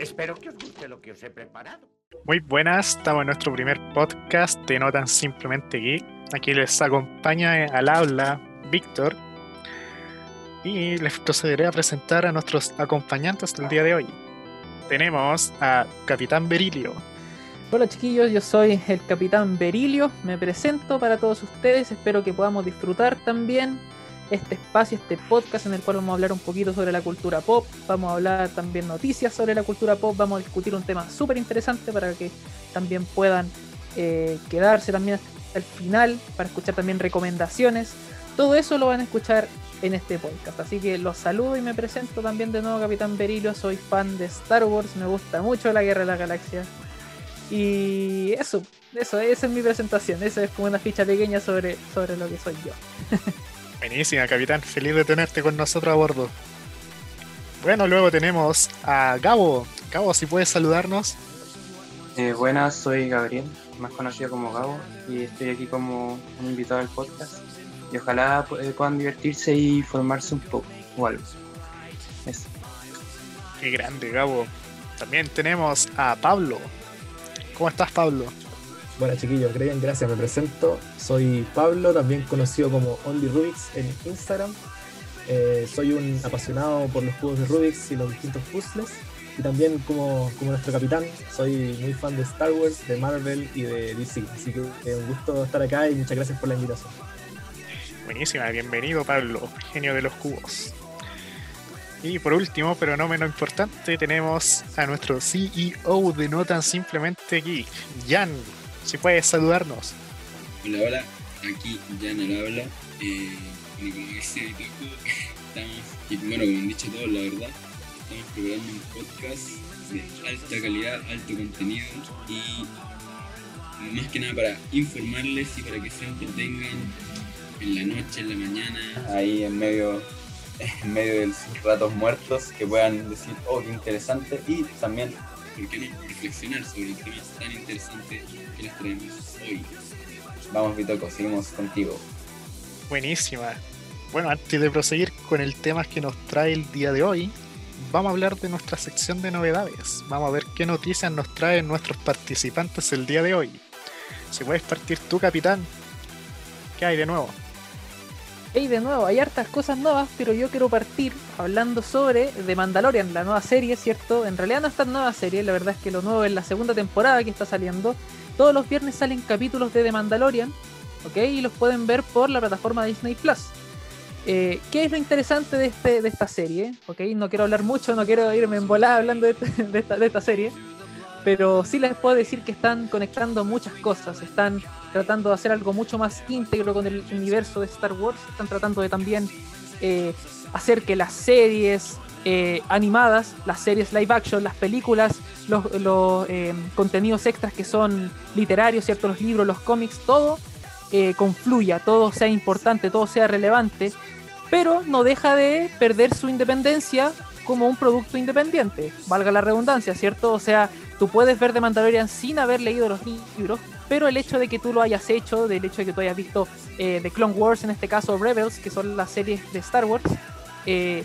Espero que os guste lo que os he preparado. Muy buenas, estamos en nuestro primer podcast de No Tan Simplemente Geek. Aquí les acompaña al habla Víctor y les procederé a presentar a nuestros acompañantes del día de hoy. Tenemos a Capitán Berilio. Hola chiquillos, yo soy el Capitán Berilio, me presento para todos ustedes, espero que podamos disfrutar también este espacio, este podcast en el cual vamos a hablar un poquito sobre la cultura pop, vamos a hablar también noticias sobre la cultura pop, vamos a discutir un tema súper interesante para que también puedan eh, quedarse también hasta el final, para escuchar también recomendaciones. Todo eso lo van a escuchar en este podcast. Así que los saludo y me presento también de nuevo, Capitán Berilio. Soy fan de Star Wars, me gusta mucho la Guerra de la Galaxia. Y eso, eso, esa es mi presentación. Esa es como una ficha pequeña sobre, sobre lo que soy yo. Buenísima, capitán. Feliz de tenerte con nosotros a bordo. Bueno, luego tenemos a Gabo. Gabo, si puedes saludarnos. Eh, buenas, soy Gabriel, más conocido como Gabo, y estoy aquí como un invitado al podcast. Y ojalá eh, puedan divertirse y formarse un poco o algo. Eso. Qué grande, Gabo. También tenemos a Pablo. ¿Cómo estás, Pablo? Bueno chiquillos, bien, gracias, me presento. Soy Pablo, también conocido como Only Rubix en Instagram. Eh, soy un apasionado por los juegos de Rubix y los distintos puzzles. Y también como, nuestro capitán, soy muy fan de Star Wars, de Marvel y de DC. Así que es un gusto estar acá y muchas gracias por la invitación. Buenísima, bienvenido Pablo, genio de los cubos. Y por último, pero no menos importante, tenemos a nuestro CEO de No Tan Simplemente Geek, Jan si puedes saludarnos. Hola, hola, aquí ya no lo habla. Eh, bueno, como dice estamos, y bueno, como han dicho todos, la verdad, estamos preparando un podcast de alta calidad, alto contenido y más que nada para informarles y para que se entretengan en la noche, en la mañana. Ahí en medio, en medio de sus ratos muertos, que puedan decir, oh, qué interesante, y también ¿por qué no reflexionar sobre temas tan interesantes que les traemos hoy? Vamos, Vitoco, seguimos contigo. Buenísima. Bueno, antes de proseguir con el tema que nos trae el día de hoy, vamos a hablar de nuestra sección de novedades. Vamos a ver qué noticias nos traen nuestros participantes el día de hoy. Si puedes partir tú, capitán, ¿qué hay de nuevo? Hey, de nuevo, hay hartas cosas nuevas, pero yo quiero partir hablando sobre The Mandalorian, la nueva serie, ¿cierto? En realidad no es tan nueva serie, la verdad es que lo nuevo es la segunda temporada que está saliendo. Todos los viernes salen capítulos de The Mandalorian, ¿ok? Y los pueden ver por la plataforma Disney Plus. Eh, ¿Qué es lo interesante de, este, de esta serie? ¿Ok? No quiero hablar mucho, no quiero irme en volada hablando de, de, esta, de esta serie pero sí les puedo decir que están conectando muchas cosas, están tratando de hacer algo mucho más íntegro con el universo de Star Wars, están tratando de también eh, hacer que las series eh, animadas, las series live action, las películas, los, eh, contenidos extras que son literarios, ¿cierto? los libros, los cómics, todo confluya, todo sea importante, todo sea relevante, pero no deja de perder su independencia como un producto independiente, valga la redundancia, ¿cierto? O sea, tú puedes ver The Mandalorian sin haber leído los libros, pero el hecho de que tú lo hayas hecho, del hecho de que tú hayas visto eh, The Clone Wars, en este caso Rebels, que son las series de Star Wars, eh,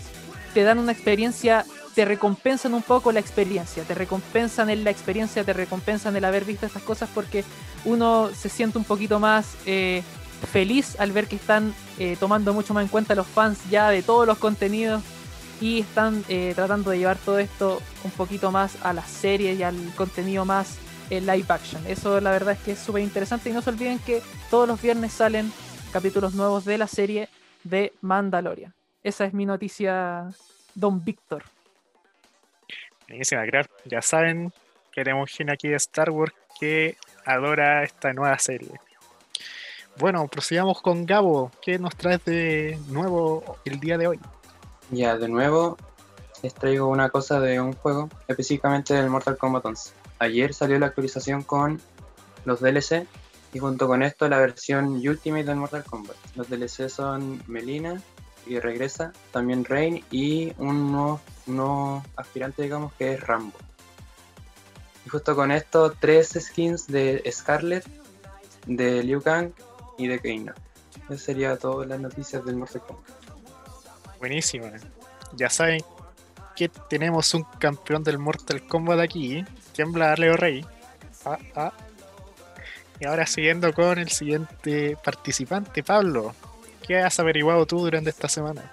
te dan una experiencia, te recompensan un poco la experiencia, te recompensan en la experiencia, te recompensan el haber visto estas cosas porque uno se siente un poquito más eh, feliz al ver que están tomando mucho más en cuenta los fans ya de todos los contenidos y están eh, tratando de llevar todo esto un poquito más a las series y al contenido más eh, live action. Eso la verdad es que es súper interesante y no se olviden que todos los viernes salen capítulos nuevos de la serie de Mandalorian. Esa es mi noticia, Don Víctor. Buenísima, Ya saben que tenemos gente aquí de Star Wars que adora esta nueva serie. Bueno, prosigamos con Gabo. ¿Qué nos traes de nuevo el día de hoy? Ya, de nuevo, les traigo una cosa de un juego, específicamente del Mortal Kombat 11. Ayer salió la actualización con los DLC y junto con esto la versión Ultimate del Mortal Kombat. Los DLC son Melina y regresa, también Rain y un nuevo, aspirante, digamos, que es Rambo. Y justo con esto, tres skins de Scarlet, de Liu Kang y de Keina. Eso sería todas las noticias del Mortal Kombat. Buenísima. Ya saben que tenemos un campeón del Mortal Kombat aquí. Tiembla Leo Rey. Ah, ah. Y ahora siguiendo con el siguiente participante, Pablo. ¿Qué has averiguado tú durante esta semana?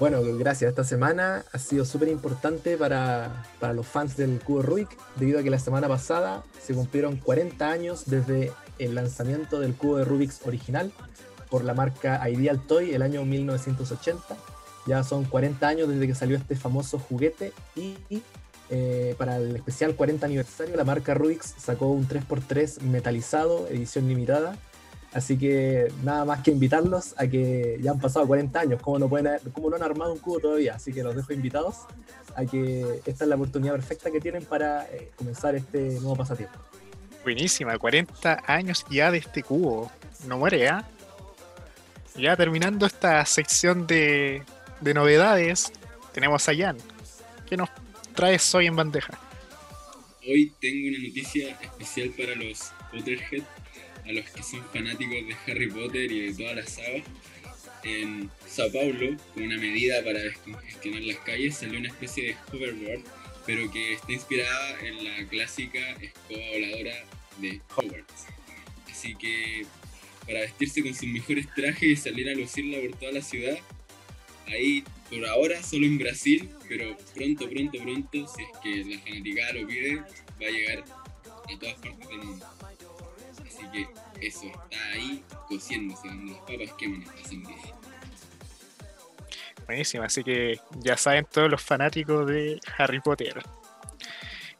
Bueno, gracias. Esta semana ha sido súper importante para, para los fans del Cubo Rubik, debido a que la semana pasada se cumplieron 40 años desde el lanzamiento del Cubo de Rubik's original por la marca Ideal Toy el año 1980. Ya son 40 años desde que salió este famoso juguete y eh, para el especial 40 aniversario la marca Rubik's sacó un 3x3 metalizado, edición limitada. Así que nada más que invitarlos a que ya han pasado 40 años, como no, pueden, cómo no han armado un cubo todavía. Así que los dejo invitados a que esta es la oportunidad perfecta que tienen para eh, comenzar este nuevo pasatiempo. Buenísima, 40 años ya de este cubo. No muere, ¿ya? Ya terminando esta sección de, de novedades, tenemos a Jan. ¿Qué nos traes hoy en bandeja? Hoy tengo una noticia especial para los Potterhead, a los que son fanáticos de Harry Potter y de toda la saga. En Sao Paulo, con una medida para descongestionar las calles, salió una especie de hoverboard, pero que está inspirada en la clásica escoba voladora de Hogwarts. Así que para vestirse con sus mejores trajes y salir a lucirla por toda la ciudad, ahí por ahora solo en Brasil, pero pronto, pronto, pronto, si es que la fanaticada lo pide, va a llegar a todas partes del mundo. Así que eso está ahí cociéndose donde las papas queman esta sandía. Buenísimo, así que ya saben todos los fanáticos de Harry Potter.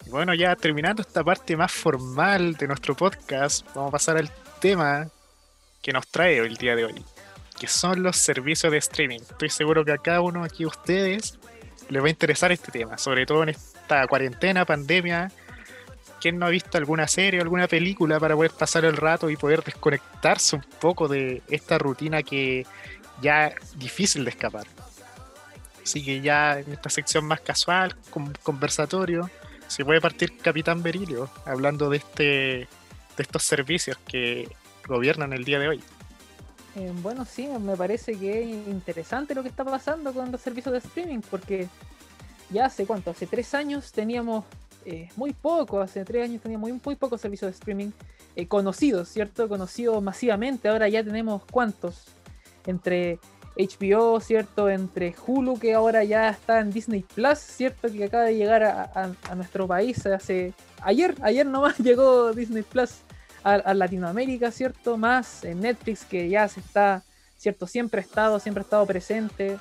Bueno, ya terminando esta parte más formal de nuestro podcast, vamos a pasar al tema que nos trae el día de hoy, que son los servicios de streaming. Estoy seguro que a cada uno aquí de ustedes les va a interesar este tema, sobre todo en esta cuarentena, pandemia. ¿Quién no ha visto alguna serie o alguna película para poder pasar el rato y poder desconectarse un poco de esta rutina que ya es difícil de escapar? Así que ya en esta sección más casual, con conversatorio, se puede partir Capitán Berilio hablando de este de estos servicios que gobiernan el día de hoy. Eh, bueno, sí, me parece que es interesante lo que está pasando con los servicios de streaming, porque ya hace cuánto, hace tres años teníamos eh, muy poco, hace tres años teníamos muy, muy pocos servicios de streaming eh, conocidos, ¿cierto? Conocidos masivamente, ahora ya tenemos cuántos, entre HBO, ¿cierto? Entre Hulu, que ahora ya está en Disney Plus, ¿cierto? Que acaba de llegar a, a- a nuestro país hace... Ayer, ayer nomás llegó Disney Plus a, Latinoamérica, ¿cierto? Más en Netflix, que ya se está, ¿cierto? Siempre ha estado, siempre ha estado presente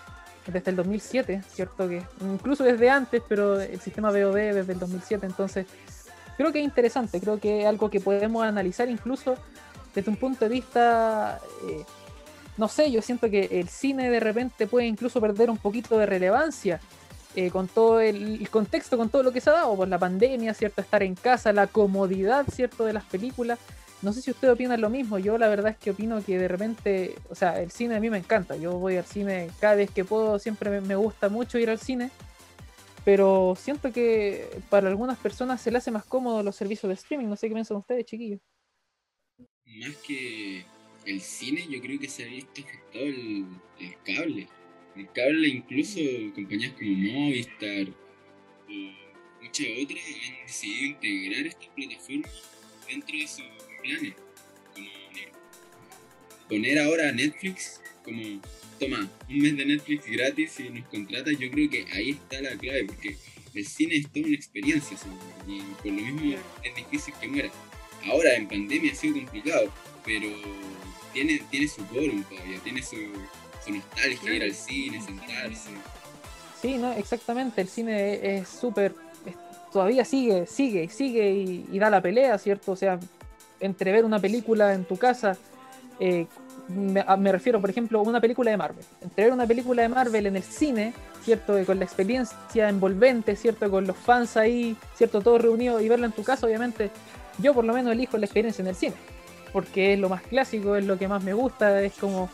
desde el 2007, ¿cierto? Que incluso desde antes, pero el sistema VOD desde el 2007, entonces creo que es interesante, creo que es algo que podemos analizar incluso desde un punto de vista, eh, no sé, yo siento que el cine de repente puede incluso perder un poquito de relevancia eh, con todo el, contexto, con todo lo que se ha dado, por la pandemia, ¿cierto? Estar en casa, la comodidad, ¿cierto? De las películas. No sé si ustedes opinan lo mismo, yo la verdad es que opino que de repente, o sea, el cine a mí me encanta, yo voy al cine cada vez que puedo, siempre me, gusta mucho ir al cine, pero siento que para algunas personas se le hace más cómodo los servicios de streaming, no sé qué piensan ustedes, chiquillos. Más que el cine, yo creo que se ha visto afectado el cable. El cable, incluso compañías como Movistar o muchas otras han decidido integrar estas plataformas dentro de sus planes. Como poner ahora a Netflix como, toma, un mes de Netflix gratis y nos contratas, yo creo que ahí está la clave, porque el cine es toda una experiencia, y por lo mismo es difícil que muera. Ahora en pandemia ha sido complicado, pero tiene, tiene su quórum todavía, tiene su, su nostalgia ir al cine, sentarse. Sí, no, exactamente. El cine es- súper. Todavía sigue, sigue, sigue y, y da la pelea, ¿cierto? O sea, entre ver una película en tu casa, eh, me, a- me refiero, por ejemplo, a una película de Marvel. Entre ver una película de Marvel en el cine, ¿cierto? Con la experiencia envolvente, ¿cierto? Con los fans ahí, ¿cierto? Todos reunidos y verla en tu casa, obviamente. Yo por lo menos elijo la experiencia en el cine. Porque es lo más clásico, es lo que más me gusta, es como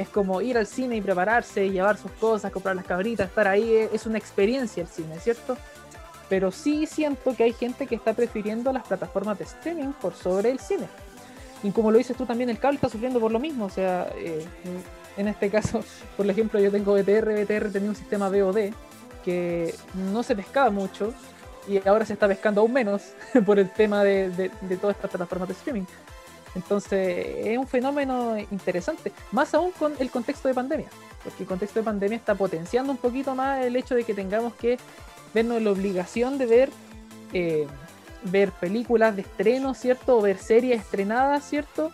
es como ir al cine y prepararse, llevar sus cosas, comprar las cabritas, estar ahí, eh, es una experiencia el cine, ¿cierto? Pero sí siento que hay gente que está prefiriendo las plataformas de streaming por sobre el cine. Y como lo dices tú también, el cable está sufriendo por lo mismo, o sea, eh, en este caso, por ejemplo, yo tengo BTR, BTR tenía un sistema VOD, porque no se pescaba mucho y ahora se está pescando aún menos por el tema de, de, de todas estas plataformas de streaming. Entonces es un fenómeno interesante, más aún con el contexto de pandemia, porque el contexto de pandemia está potenciando un poquito más el hecho de que tengamos que vernos la obligación de ver, eh, ver películas de estreno, ¿cierto? O ver series estrenadas, ¿cierto?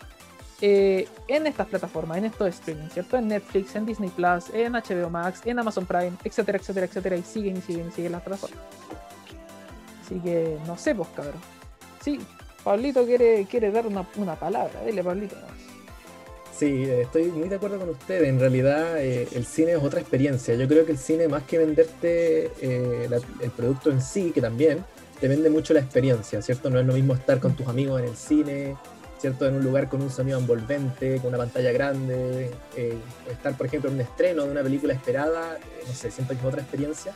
Eh, en estas plataformas, en estos streaming, ¿cierto? En Netflix, en Disney Plus, en HBO Max, en Amazon Prime, etcétera, etcétera, etcétera, y siguen y siguen y siguen las plataformas. Así que no sé, pues cabrón. Sí, Pablito quiere, quiere dar una, una palabra, dile Pablito. Sí, estoy muy de acuerdo con usted. En realidad, eh, el cine es otra experiencia. Yo creo que el cine, más que venderte eh, el producto en sí, que también te vende mucho la experiencia, ¿cierto? No es lo mismo estar con tus amigos en el cine, ¿cierto? En un lugar con un sonido envolvente, con una pantalla grande, eh, estar, por ejemplo, en un estreno de una película esperada, no sé, siento que es otra experiencia.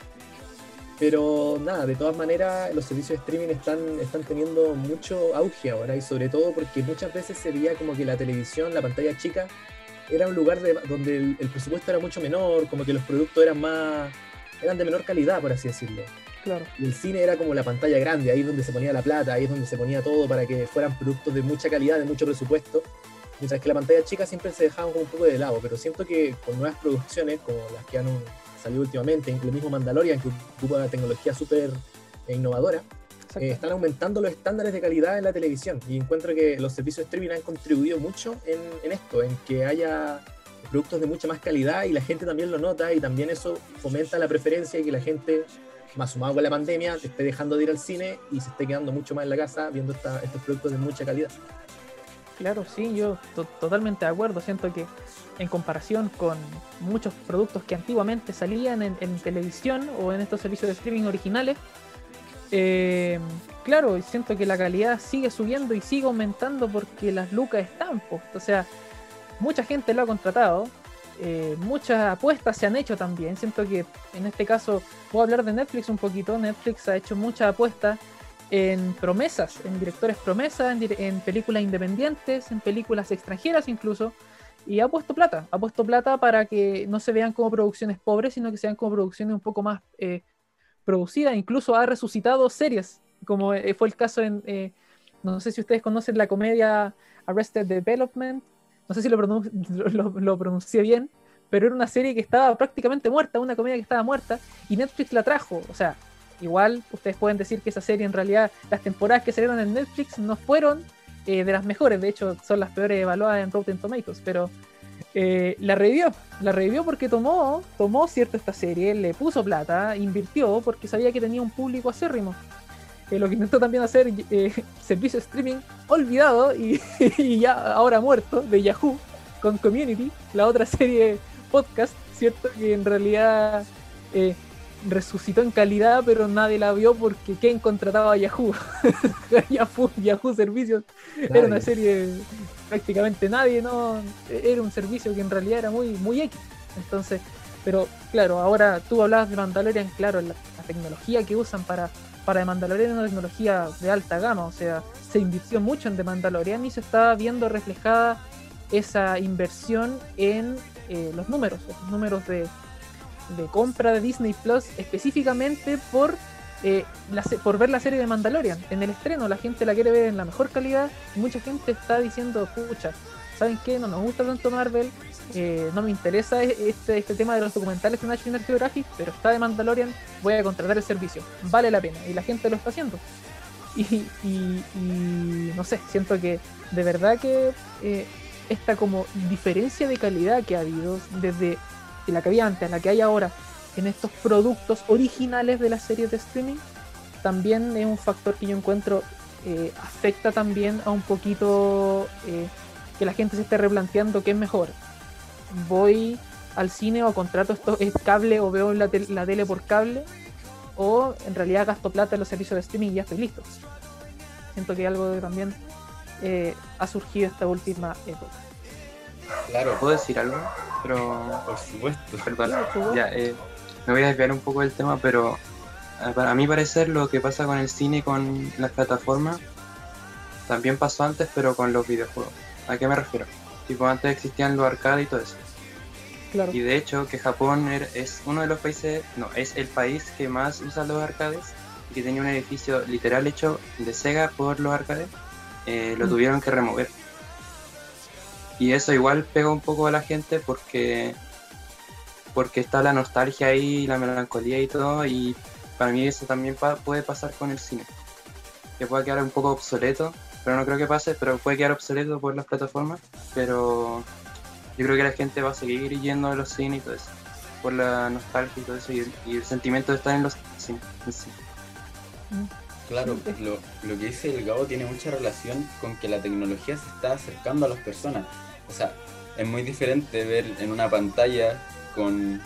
Pero nada, de todas maneras, los servicios de streaming están, están teniendo mucho auge ahora y sobre todo porque muchas veces se veía como que la televisión, la pantalla chica, era un lugar de- donde el, el presupuesto era mucho menor, como que los productos eran más eran de menor calidad, por así decirlo. Claro, Y el cine era como la pantalla grande, ahí es donde se ponía la plata, ahí es donde se ponía todo para que fueran productos de mucha calidad, de mucho presupuesto. Mientras que la pantalla chica siempre se dejaban como un poco de lado, pero siento que con nuevas producciones, como las que han salido últimamente, incluso el mismo Mandalorian, que ocupa una tecnología súper eh, innovadora, eh, están aumentando los estándares de calidad en la televisión. Y encuentro que los servicios de streaming han contribuido mucho en, en esto, en que haya productos de mucha más calidad y la gente también lo nota y también eso fomenta la preferencia y que la gente, más sumado con la pandemia, te esté dejando de ir al cine y se esté quedando mucho más en la casa viendo esta- estos productos de mucha calidad. Claro, sí, yo to- totalmente de acuerdo. Siento que en comparación con muchos productos que antiguamente salían en, televisión o en estos servicios de streaming originales, eh, claro, siento que la calidad sigue subiendo y sigue aumentando porque las lucas están, pues. O sea, mucha gente lo ha contratado, eh, muchas apuestas se han hecho también. Siento que en este caso, voy a hablar de Netflix un poquito. Netflix ha hecho muchas apuestas en promesas, en directores promesas, en, películas independientes, en películas extranjeras incluso, y ha puesto plata, ha puesto plata para que no se vean como producciones pobres, sino que sean como producciones un poco más eh, producidas, incluso ha resucitado series, como eh, fue el caso en, eh, no sé si ustedes conocen la comedia Arrested Development, no sé si lo- lo pronuncié bien, pero era una serie que estaba prácticamente muerta, una comedia que estaba muerta, y Netflix la trajo, o sea, Igual ustedes pueden decir que esa serie en realidad, las temporadas que salieron en Netflix no fueron eh, de las mejores, de hecho son las peores evaluadas en Rotten Tomatoes, pero eh, la revivió, la revivió porque tomó, tomó cierto esta serie, le puso plata, invirtió porque sabía que tenía un público acérrimo. Eh, lo que intentó también hacer eh, servicio streaming olvidado y, ya ahora muerto de Yahoo con Community, la otra serie podcast, ¿cierto? Que en realidad resucitó en calidad, pero nadie la vio porque ¿quién contrataba a Yahoo? Yahoo, Yahoo Servicios era una serie prácticamente nadie, ¿no? Era un servicio que en realidad era muy, muy X. Entonces, pero claro, ahora tú hablabas de Mandalorian, claro, la, la tecnología que usan para, para The Mandalorian es una tecnología de alta gama, o sea, se invirtió mucho en The Mandalorian y se está viendo reflejada esa inversión en eh, los números, los números de, de compra de Disney Plus específicamente por, eh, por ver la serie de Mandalorian. En el estreno la gente la quiere ver en la mejor calidad y mucha gente está diciendo, pucha, ¿saben qué? No nos gusta tanto Marvel, eh, no me interesa e- este, este tema de los documentales de National Geographic, pero está de Mandalorian, voy a contratar el servicio, vale la pena y la gente lo está haciendo. Y, y- y no sé, siento que de verdad que eh, esta como diferencia de calidad que ha habido desde la que había antes la que hay ahora en estos productos originales de las series de streaming también es un factor que yo encuentro eh, afecta también a un poquito eh, que la gente se esté replanteando qué es mejor. Voy al cine o contrato esto es cable o veo la, la tele por cable o en realidad gasto plata en los servicios de streaming y ya estoy listo siento que algo también eh, ha surgido esta última época Claro, ¿Puedo decir algo? Pero, por supuesto. perdón, ya, eh, me voy a desviar un poco del tema, pero a, para- a mi parecer lo que pasa con el cine y con las plataformas también pasó antes, pero con los videojuegos. ¿A qué me refiero? Tipo, antes existían los arcades y todo eso. Claro. Y de hecho que Japón er- es uno de los países, no, es el país que más usa los arcades y que tenía un edificio literal hecho de Sega por los arcades, eh, lo Mm. tuvieron que remover. Y eso igual pega un poco a la gente porque porque está la nostalgia ahí, la melancolía y todo, y para mí eso también puede pasar con el cine. Que puede quedar un poco obsoleto, pero no creo que pase, pero puede quedar obsoleto por las plataformas, pero yo creo que la gente va a seguir yendo a los cines y todo eso, por la nostalgia y todo eso, y el, sentimiento de estar en los cines. Claro, lo, lo que dice el Gabo tiene mucha relación con que la tecnología se está acercando a las personas. O sea, es muy diferente ver en una pantalla con,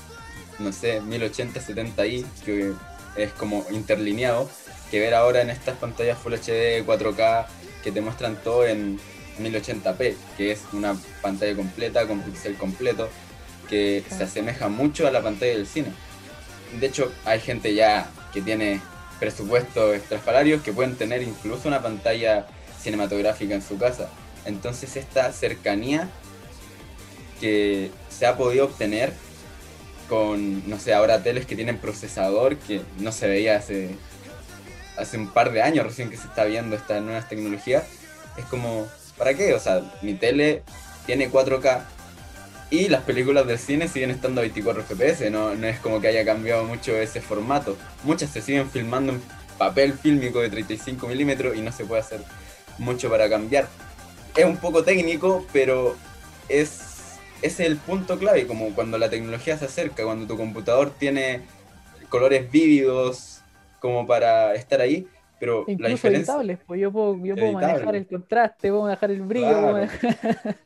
no sé, 1080, 70i, que es como interlineado, que ver ahora en estas pantallas Full HD, 4K, que te muestran todo en 1080p, que es una pantalla completa, con pixel completo, que se asemeja mucho a la pantalla del cine. De hecho, hay gente ya que tiene presupuestos estrafalarios que pueden tener incluso una pantalla cinematográfica en su casa. Entonces esta cercanía que se ha podido obtener con, no sé, ahora teles que tienen procesador que no se veía hace, hace un par de años recién que se está viendo estas nuevas tecnologías, es como, ¿para qué? O sea, mi tele tiene 4K y las películas del cine siguen estando a 24 FPS, no, no es como que haya cambiado mucho ese formato. Muchas se siguen filmando en papel fílmico de 35 milímetros y no se puede hacer mucho para cambiar. Es un poco técnico, pero es, es el punto clave, como cuando la tecnología se acerca, cuando tu computador tiene colores vívidos como para estar ahí, pero la Incluso diferencia... editables, pues yo puedo, yo puedo manejar el contraste, puedo manejar el brillo, Claro. manejar-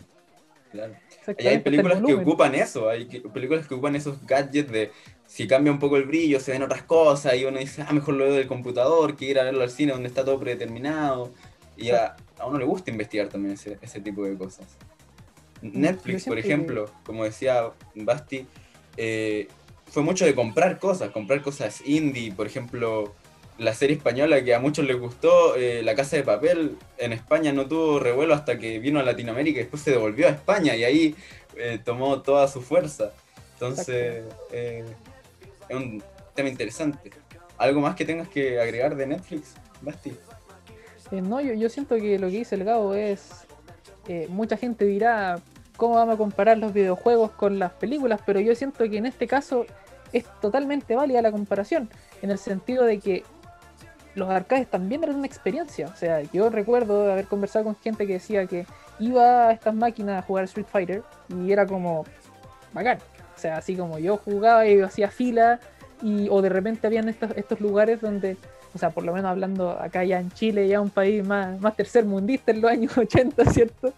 Y hay películas que ocupan eso, hay películas que ocupan esos gadgets de si cambia un poco el brillo, se ven otras cosas, y uno dice, ah, mejor lo veo del computador que ir a verlo al cine donde está todo predeterminado. Y a, a uno le gusta investigar también ese, ese tipo de cosas. Netflix, yo por ejemplo, como decía Basti, eh, fue mucho de comprar cosas, comprar cosas indie, por ejemplo, la serie española que a muchos les gustó, eh, La Casa de Papel, en España no tuvo revuelo hasta que vino a Latinoamérica y después se devolvió a España y ahí eh, tomó toda su fuerza. Entonces, es un tema interesante. ¿Algo más que tengas que agregar de Netflix, Basti? Eh, no, yo, yo siento que lo que dice el Gabo es. eh, mucha gente dirá, ¿cómo vamos a comparar los videojuegos con las películas? Pero yo siento que en este caso es totalmente válida la comparación, en el sentido de que los arcades también eran una experiencia. O sea, yo recuerdo haber conversado con gente que decía que iba a estas máquinas a jugar Street Fighter y era como bacán. O sea, así como yo jugaba y hacía fila y o de repente habían estos, estos lugares donde o sea, por lo menos hablando acá ya en Chile, ya un país más, más tercermundista en los años 80, ¿cierto?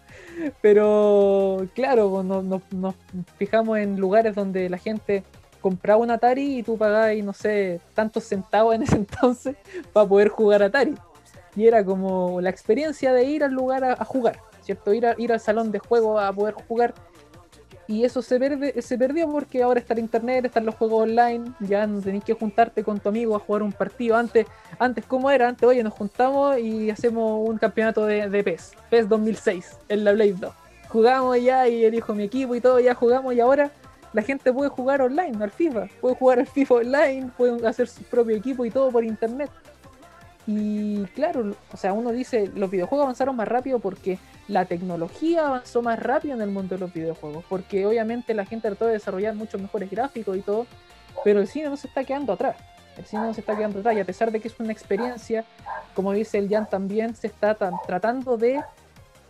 Pero claro, pues, nos, nos- fijamos en lugares donde la gente compraba un Atari y tú pagabas, no sé, tantos centavos en ese entonces para poder jugar Atari. Y era como la experiencia de ir al lugar a, jugar, ¿cierto? Ir, ir al salón de juego a poder jugar. Y eso se, perde- se perdió porque ahora está el internet, están los juegos online, ya no tenés que juntarte con tu amigo a jugar un partido. Antes, antes ¿cómo era? Antes, oye, nos juntamos y hacemos un campeonato de, de PES, PES 2006, en la Blade 2. Jugamos ya y elijo mi equipo y todo, ya jugamos y ahora la gente puede jugar online al FIFA, puede jugar al FIFA online, pueden hacer su propio equipo y todo por internet. Y claro, o sea, uno dice, los videojuegos avanzaron más rápido porque la tecnología avanzó más rápido en el mundo de los videojuegos, porque obviamente la gente trató de desarrollar muchos mejores gráficos y todo, pero el cine no se está quedando atrás. El cine no se está quedando atrás y a pesar de que es una experiencia, como dice el Jan también, se está tan- tratando de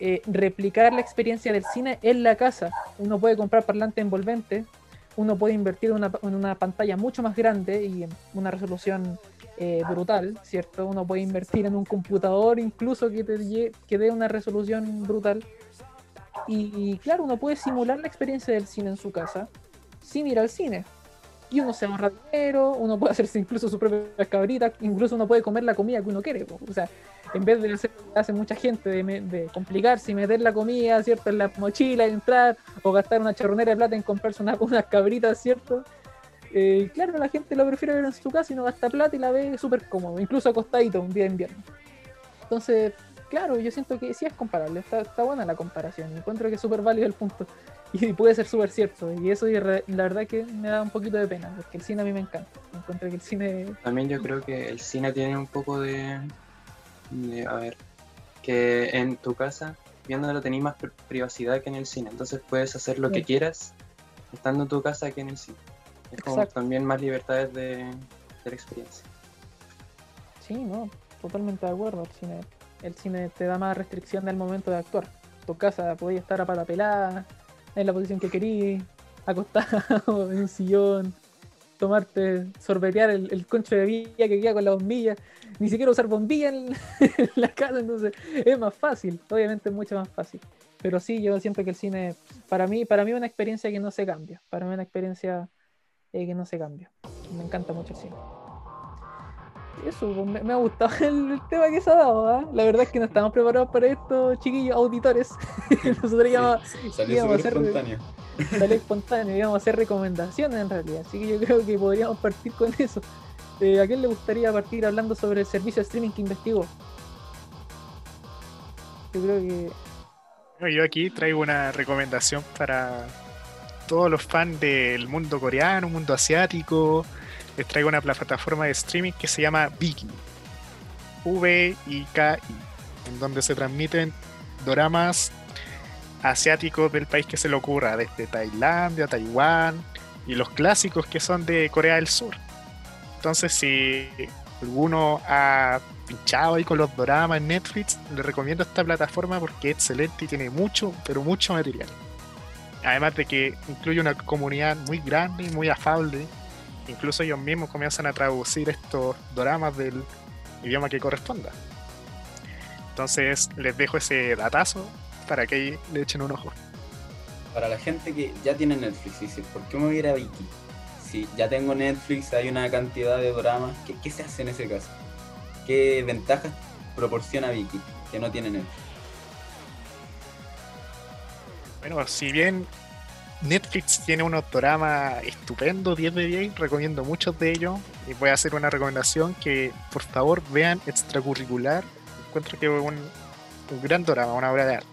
eh, replicar la experiencia del cine en la casa. Uno puede comprar parlante envolvente, uno puede invertir en una, en una pantalla mucho más grande y en una resolución eh, brutal, ¿cierto? Uno puede invertir en un computador incluso que, te, que dé una resolución brutal. Y, claro, uno puede simular la experiencia del cine en su casa sin ir al cine. Y uno se ahorra dinero, uno puede hacerse incluso su propia cabrita, incluso uno puede comer la comida que uno quiere. O sea, en vez de hacer lo que hace mucha gente de, de complicarse y meter la comida, ¿cierto? En la mochila entrar, o gastar una chorronera de plata en comprarse una- unas cabritas, ¿cierto? Eh, claro, la gente lo prefiere ver en su casa y no gasta plata y la ve súper cómodo, incluso acostadito un día de invierno. Entonces, claro, yo siento que sí es comparable, está, está buena la comparación, encuentro que es súper válido el punto y puede ser súper cierto, y eso y re- la verdad que me da un poquito de pena, porque el cine a mí me encanta, encuentro que el cine, También yo creo que el cine tiene un poco de, de- a ver, que en tu casa, viéndolo, tenés más pri- privacidad que en el cine. Entonces puedes hacer lo que quieras estando en tu casa que en el cine. Es como también más libertades de, de la experiencia. sí, no, totalmente de acuerdo, el cine, el cine te da más restricción del momento de actuar, tu casa podía estar a pata pelada, en la posición que querís, acostado en un sillón, tomarte, sorbetear el, el concho de villa que queda con la bombilla, ni siquiera usar bombilla en, en la casa, entonces es más fácil, obviamente es mucho más fácil. Pero sí, yo siento que el cine, para mí, para mí es una experiencia que no se cambia, para mí es una experiencia eh, que no se cambia. Me encanta mucho el cine. Eso, pues, me, me ha gustado el, el tema que se ha dado, ¿ah? La verdad es que no estamos preparados para esto, chiquillos auditores. Nosotros íbamos, Sí, salió íbamos a hacer- espontáneo. salió espontáneo, íbamos a hacer recomendaciones en realidad. Así que yo creo que podríamos partir con eso. Eh, ¿A quién le gustaría partir hablando sobre el servicio de streaming que investigó? Yo creo que. Yo aquí traigo una recomendación para todos los fans del mundo coreano, mundo asiático. Les traigo una plataforma de streaming que se llama Viki. V-I-K-I. En donde se transmiten doramas asiáticos del país que se le ocurra, desde Tailandia, Taiwán y los clásicos que son de Corea del Sur. Entonces, si alguno ha pinchado ahí con los doramas en Netflix, le recomiendo esta plataforma porque es excelente y tiene mucho, pero mucho material. Además de que incluye una comunidad muy grande y muy afable. Incluso ellos mismos comienzan a traducir estos doramas del idioma que corresponda. Entonces les dejo ese datazo para que le echen un ojo. Para la gente que ya tiene Netflix, dice, ¿por qué me voy a ir a Viki? Si ya tengo Netflix, hay una cantidad de dramas, ¿qué, qué se hace en ese caso? ¿Qué ventajas proporciona Viki que no tiene Netflix? Bueno, si bien Netflix tiene unos doramas estupendos, 10 de 10, recomiendo muchos de ellos. Y voy a hacer una recomendación que por favor vean extracurricular. Encuentro que es un, un gran drama, una obra de arte.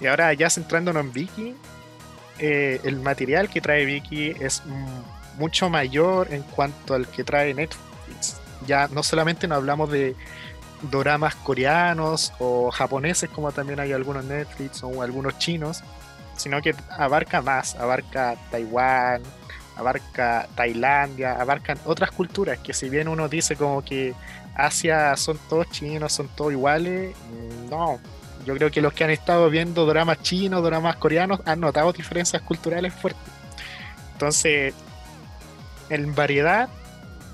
Y ahora ya centrándonos en Viki, eh, el material que trae Viki es mucho mayor en cuanto al que trae Netflix. Ya no solamente nos hablamos de doramas coreanos o japoneses, como también hay algunos Netflix o algunos chinos, sino que abarca más, abarca Taiwán, abarca Tailandia, abarcan otras culturas que si bien uno dice como que Asia son todos chinos, son todos iguales, mm, no. Yo creo que los que han estado viendo dramas chinos, dramas coreanos, han notado diferencias culturales fuertes. Entonces, en variedad,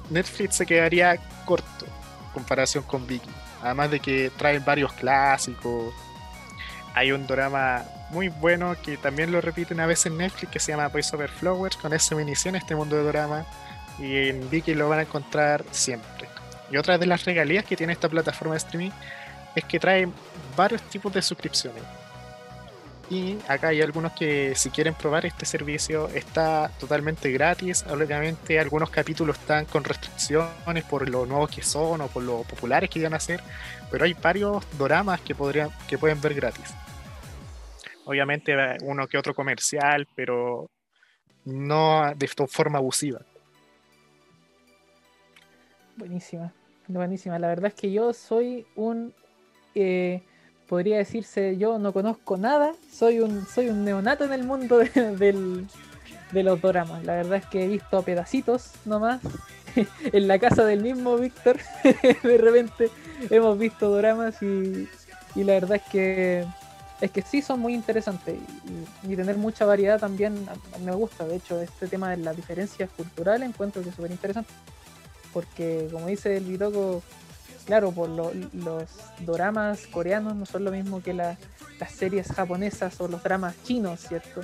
Netflix se quedaría corto comparación con Viki. Además de que traen varios clásicos. Hay un drama muy bueno que también lo repiten a veces en Netflix que se llama Boys Over Flowers, con esa inició en este mundo de drama. Y en Viki lo van a encontrar siempre. Y otra de las regalías que tiene esta plataforma de streaming es que trae varios tipos de suscripciones. Y acá hay algunos que si quieren probar este servicio está totalmente gratis. Obviamente algunos capítulos están con restricciones por lo nuevos que son o por lo populares que iban a ser. Pero hay varios doramas que, podrían, que pueden ver gratis. Obviamente uno que otro comercial, pero no de forma abusiva. Buenísima, buenísima. La verdad es que yo soy un, eh, podría decirse, yo no conozco nada, soy un, soy un neonato en el mundo de, del- de los doramas. La verdad es que he visto pedacitos nomás. en la casa del mismo Víctor, de repente hemos visto doramas y, y la verdad es que es que sí son muy interesantes y, y tener mucha variedad también a- a- me gusta. De hecho, este tema de las diferencias culturales encuentro que es súper interesante porque como dice el Bitoco, claro, por lo- los doramas coreanos no son lo mismo que la- las series japonesas o los dramas chinos, ¿cierto?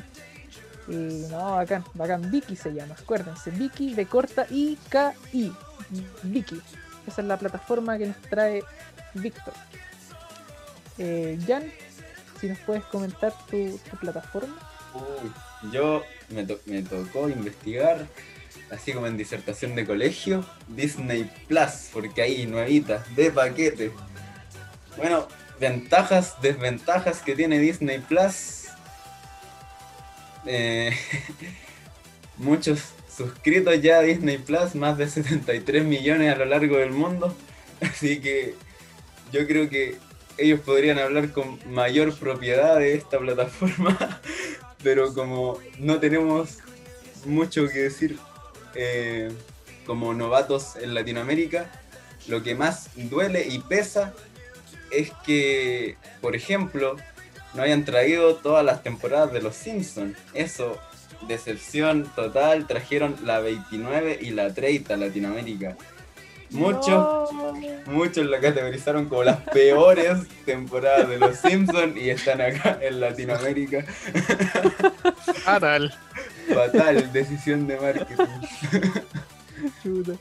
Y no, bacán, bacán, Viki se llama, acuérdense, Viki de corta I-K-I, Viki. Esa es la plataforma que nos trae Víctor. Eh, Jan, si nos puedes comentar tu, tu plataforma. Uy, yo me, to- me tocó investigar, así como en disertación de colegio, Disney Plus, porque ahí nuevita, de paquete. Bueno, ventajas, desventajas que tiene Disney Plus. Eh, muchos suscritos ya a Disney Plus, más de 73 millones a lo largo del mundo. Así que yo creo que ellos podrían hablar con mayor propiedad de esta plataforma, pero como no tenemos mucho que decir eh, como novatos en Latinoamérica, lo que más duele y pesa es que, por ejemplo, no hayan traído todas las temporadas de Los Simpsons. Eso, decepción total, trajeron la 29 y la 30 a Latinoamérica. Muchos, No. muchos la categorizaron como las peores temporadas de Los Simpsons y están acá en Latinoamérica. Fatal. Fatal, decisión de marketing. Chuta.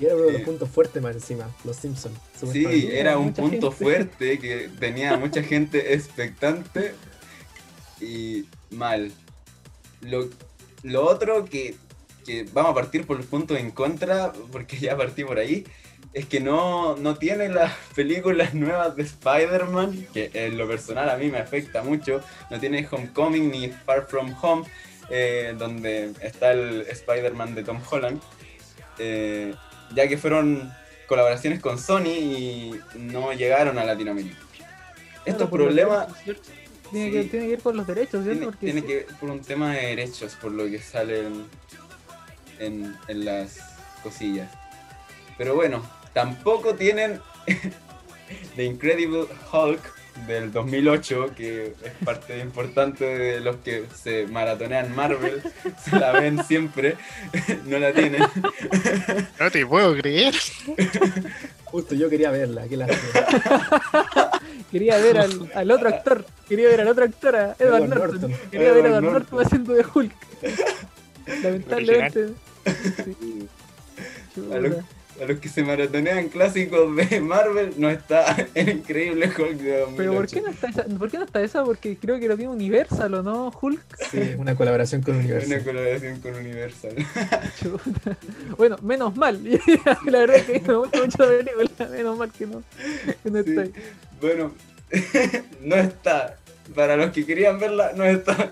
Y era uno de los Eh. puntos fuertes más encima, los Simpsons. Sí, era un punto gente. fuerte que tenía mucha gente expectante y mal. Lo, lo otro que, que vamos a partir por los puntos en contra, porque ya partí por ahí, es que no, no tiene las películas nuevas de Spider-Man, que en lo personal a mí me afecta mucho. No tiene Homecoming ni Far From Home, eh, donde está el Spider-Man de Tom Holland. eh, ya que fueron colaboraciones con Sony y no llegaron a Latinoamérica. Estos Claro, problemas. Tiene, Sí. que, tiene que ir por los derechos, ¿cierto? tiene, Porque tiene sí. que ver por un tema de derechos, por lo que salen en, en las cosillas. Pero bueno, tampoco tienen The Incredible Hulk del 2008, que es parte importante de los que se maratonean Marvel, se la ven siempre, no la tienen. No te puedo creer. Justo yo quería verla, qué. Quería ver al, al otro actor, quería ver al otro actor, a Edward, Edward Norton. Norton. Quería ver a Edward Norton Norton. haciendo de Hulk. Lamentablemente. Sí. A. a los que se maratonean clásicos de Marvel no está el increíble Hulk de 2008. Pero ¿por qué, no está esa, ¿por qué no está esa? Porque creo que lo tiene Universal o no, Hulk. Sí, una colaboración con Una Universal. colaboración con Universal. Chuta. Bueno, menos mal. La verdad es que me gusta mucho la película. Menos mal que no, que no Sí. está ahí. Bueno, no está. Para los que querían verla, no está.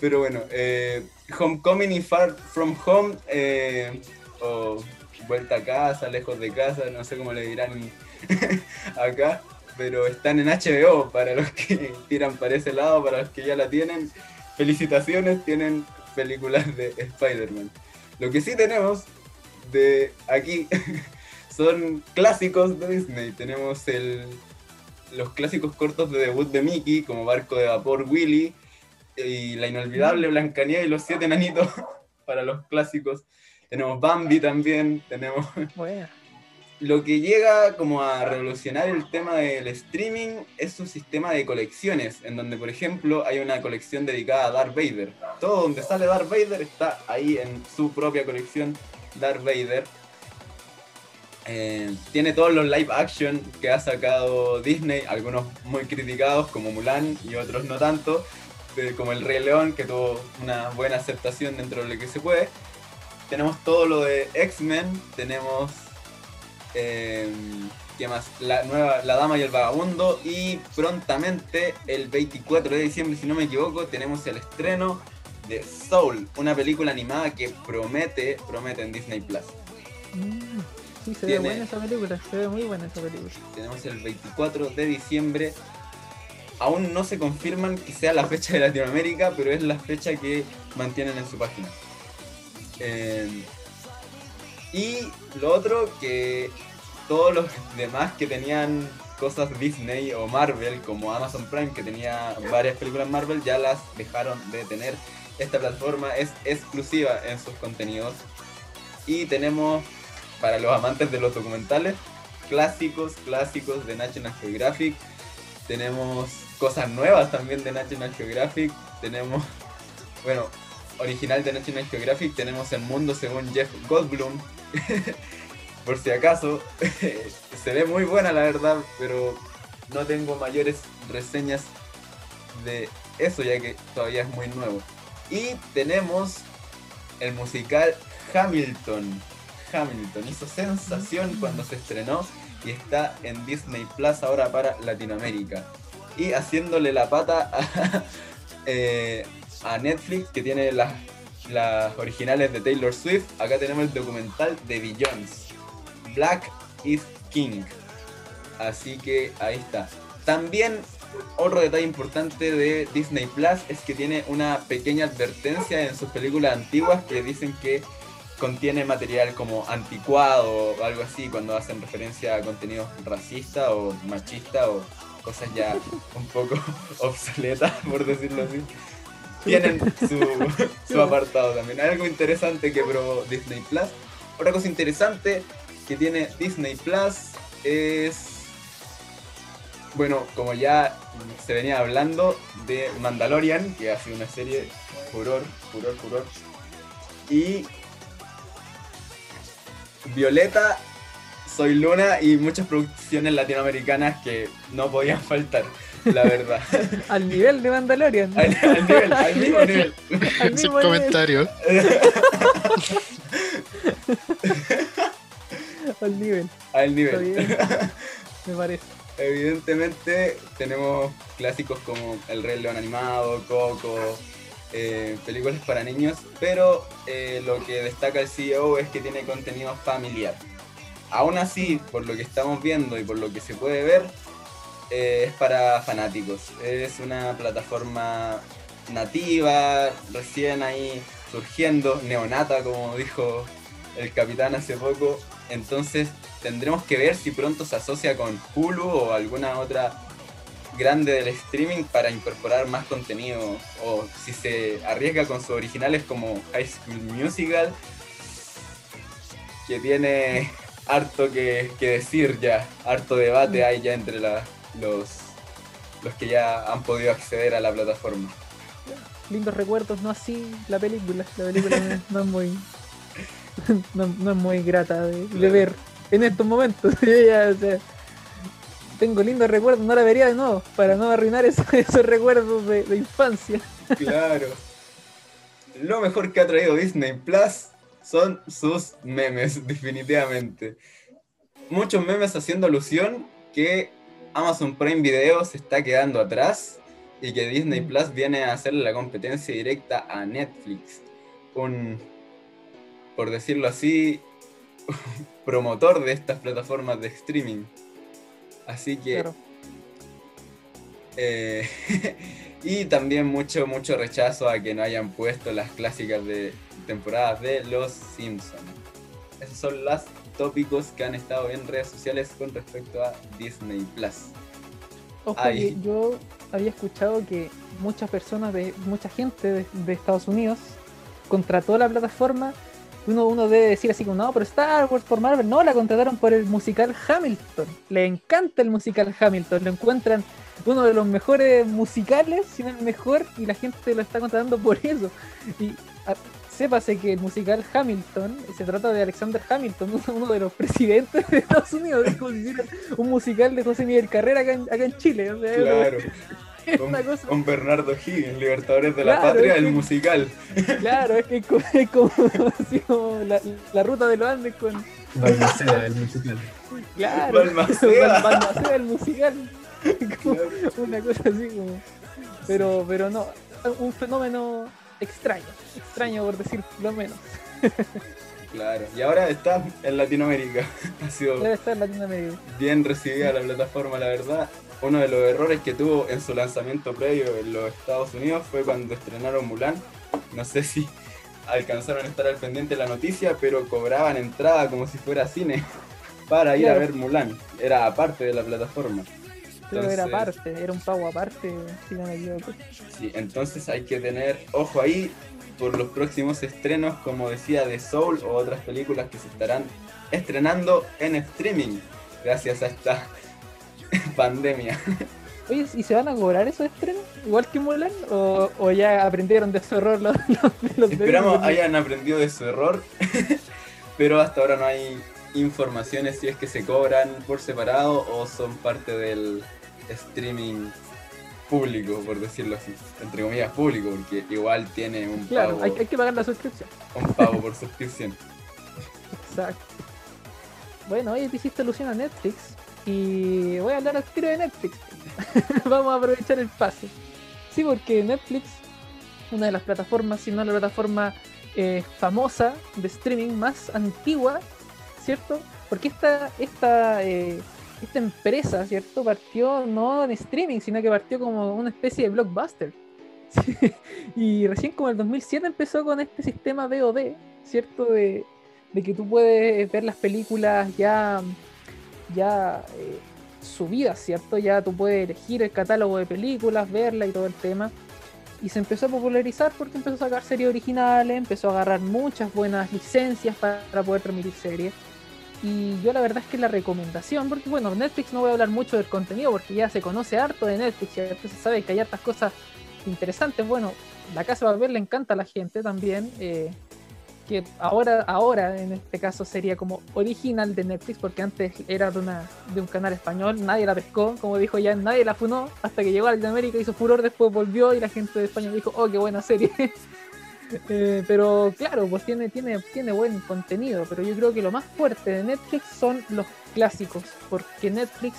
Pero bueno, eh, Homecoming y Far From Home, eh, o Vuelta a casa, lejos de casa, no sé cómo le dirán acá, pero están en HBO para los que tiran para ese lado, para los que ya la tienen. Felicitaciones, tienen películas de Spider-Man. Lo que sí tenemos de aquí son clásicos de Disney. Tenemos el, los clásicos cortos de debut de Mickey, como Barco de Vapor Willy, y la inolvidable Blancanieves y los siete enanitos para los clásicos. Tenemos Bambi también, tenemos Bueno, lo que llega como a revolucionar el tema del streaming es su sistema de colecciones, en donde por ejemplo hay una colección dedicada a Darth Vader. Todo donde sale Darth Vader está ahí en su propia colección Darth Vader. Eh, tiene todos los live action que ha sacado Disney, algunos muy criticados como Mulan y otros no tanto, eh, como El Rey León que tuvo una buena aceptación dentro de lo que se puede. Tenemos todo lo de X-Men, tenemos eh, ¿Qué más? La nueva La Dama y el Vagabundo. Y prontamente, el 24 de diciembre, si no me equivoco, tenemos el estreno de Soul, una película animada que promete, promete en Disney Plus. mm, sí, se Tiene- ve buena esa película. Se ve muy buena esa película. Tenemos el 24 de diciembre. Aún no se confirman que sea la fecha de Latinoamérica, pero es la fecha que mantienen en su página. Eh, y lo otro, que todos los demás que tenían cosas Disney o Marvel, como Amazon Prime, que tenía varias películas Marvel, ya las dejaron de tener. Esta plataforma es exclusiva en sus contenidos. Y tenemos, para los amantes de los documentales, clásicos, clásicos de National Geographic. Tenemos cosas nuevas también de National Geographic. Tenemos, bueno, original de National Geographic. Tenemos El Mundo según Jeff Goldblum. Por si acaso, se ve muy buena la verdad, pero no tengo mayores reseñas de eso ya que todavía es muy nuevo. Y tenemos el musical Hamilton. Hamilton. Hizo sensación cuando se estrenó y está en Disney Plus ahora para Latinoamérica. Y haciéndole la pata a, eh, a Netflix, que tiene las, las originales de Taylor Swift, acá tenemos el documental de Beyoncé. Black is King. Así que ahí está. También otro detalle importante de Disney Plus es que tiene una pequeña advertencia en sus películas antiguas que dicen que contiene material como anticuado o algo así cuando hacen referencia a contenido racista o machista o cosas ya un poco obsoletas por decirlo así. Tienen su, su apartado también. Algo interesante que probó Disney Plus. Otra cosa interesante que tiene Disney Plus es bueno, como ya se venía hablando de Mandalorian, que ha sido una serie furor, furor, furor. Y Violeta, Soy Luna y muchas producciones latinoamericanas que no podían faltar, la verdad. Al nivel de Mandalorian. al, al nivel, al mismo nivel. Al Sin mismo nivel. comentario. Al nivel. Al nivel. Me parece. Evidentemente tenemos clásicos como El Rey León animado, Coco, eh, películas para niños, pero eh, lo que destaca el CEO es que tiene contenido familiar. Aún así, por lo que estamos viendo y por lo que se puede ver, eh, es para fanáticos. Es una plataforma nativa, recién ahí surgiendo, neonata, como dijo el capitán hace poco. Entonces tendremos que ver si pronto se asocia con Hulu o alguna otra grande del streaming para incorporar más contenido o si se arriesga con sus originales como High School Musical que tiene harto que, que decir ya, harto debate hay ya entre la- los, los que ya han podido acceder a la plataforma. Lindos recuerdos, no así la película. La película no, es muy. No, no es muy grata de, ver en estos momentos. Yo ya, o sea, tengo lindos recuerdos, no la vería de nuevo para no arruinar esos, esos recuerdos de, de infancia. Claro. Lo mejor que ha traído Disney Plus son sus memes, definitivamente. Muchos memes haciendo alusión que Amazon Prime Video se está quedando atrás y que Disney Plus viene a hacerle la competencia directa a Netflix. Un, por decirlo así, promotor de estas plataformas de streaming. Así que Claro. eh, y también mucho, mucho rechazo a que no hayan puesto las clásicas de temporadas de Los Simpsons. Esos son los tópicos que han estado en redes sociales con respecto a Disney Plus. Ojo, que yo había escuchado que muchas personas, de mucha gente de, de Estados Unidos contrató la plataforma. Uno, uno debe decir así como, no, pero Star Wars por Marvel, no, la contrataron por el musical Hamilton. Le encanta el musical Hamilton, lo encuentran uno de los mejores musicales, si no el mejor, y la gente lo está contratando por eso. Y a- sépase que el musical Hamilton se trata de Alexander Hamilton, uno- de los presidentes de Estados Unidos. Es como si hicieran un musical de José Miguel Carrera acá en, acá en Chile. o sea, Claro, con, una cosa. con Bernardo Higgins, Libertadores de la Claro, Patria, el que- musical. Claro, es que es como, es como, así como la, la ruta de los Andes con. Balmaceda, el musical. Claro, Balmaceda. Bal- Balmaceda, el musical. Como Claro. una cosa así como. Pero, pero no, un fenómeno extraño. Extraño por decir lo menos. Claro, y ahora está en Latinoamérica. Ha sido Debe estar en Latinoamérica. bien recibida la plataforma, la verdad. Uno de los errores que tuvo en su lanzamiento previo en los Estados Unidos fue cuando estrenaron Mulan. No sé si alcanzaron a estar al pendiente de la noticia, pero cobraban entrada como si fuera cine para ir a ver Mulan. Era aparte de la plataforma. Creo que era Entonces- aparte, era un pago aparte, si no me equivoco. Sí, entonces hay que tener ojo ahí por los próximos estrenos, como decía, de Soul o otras películas que se estarán estrenando en streaming gracias a esta pandemia. Oye, ¿y se van a cobrar esos estrenos? ¿Igual que Mulan? ¿O, o ya aprendieron de su error los, los, los Esperamos de- hayan aprendido de su error, pero hasta ahora no hay informaciones si es que se cobran por separado o son parte del streaming público, por decirlo así, entre comillas público, porque igual tiene un Claro, pago, hay, hay que pagar la suscripción. un pago por suscripción. Exacto. Bueno, oye, te hiciste alusión a Netflix y voy a hablar al tiro de Netflix. Vamos a aprovechar el pase. Sí, porque Netflix, una de las plataformas, si no la plataforma eh, famosa de streaming más antigua, ¿cierto? Porque esta, esta, eh, esta empresa, ¿cierto? Partió no en streaming, sino que partió como una especie de blockbuster. y recién como el 2007 empezó con este sistema VOD, ¿cierto? De, de que tú puedes ver las películas ya, ya eh, subidas, ¿cierto? Ya tú puedes elegir el catálogo de películas, verla y todo el tema. Y se empezó a popularizar porque empezó a sacar series originales, empezó a agarrar muchas buenas licencias para, poder transmitir series. Y yo la verdad es que la recomendación, porque bueno, Netflix no voy a hablar mucho del contenido porque ya se conoce harto de Netflix, ya se sabe que hay hartas cosas interesantes. Bueno, La Casa de Babel le encanta a la gente también. Eh, que ahora, ahora en este caso sería como original de Netflix, porque antes era de, una, de un canal español, nadie la pescó, como dijo ya, nadie la funó, hasta que llegó a Latinoamérica, hizo furor, después volvió y la gente de España dijo, oh, qué buena serie. Eh, pero claro, pues tiene, tiene, tiene buen contenido, pero yo creo que lo más fuerte de Netflix son los clásicos, porque Netflix,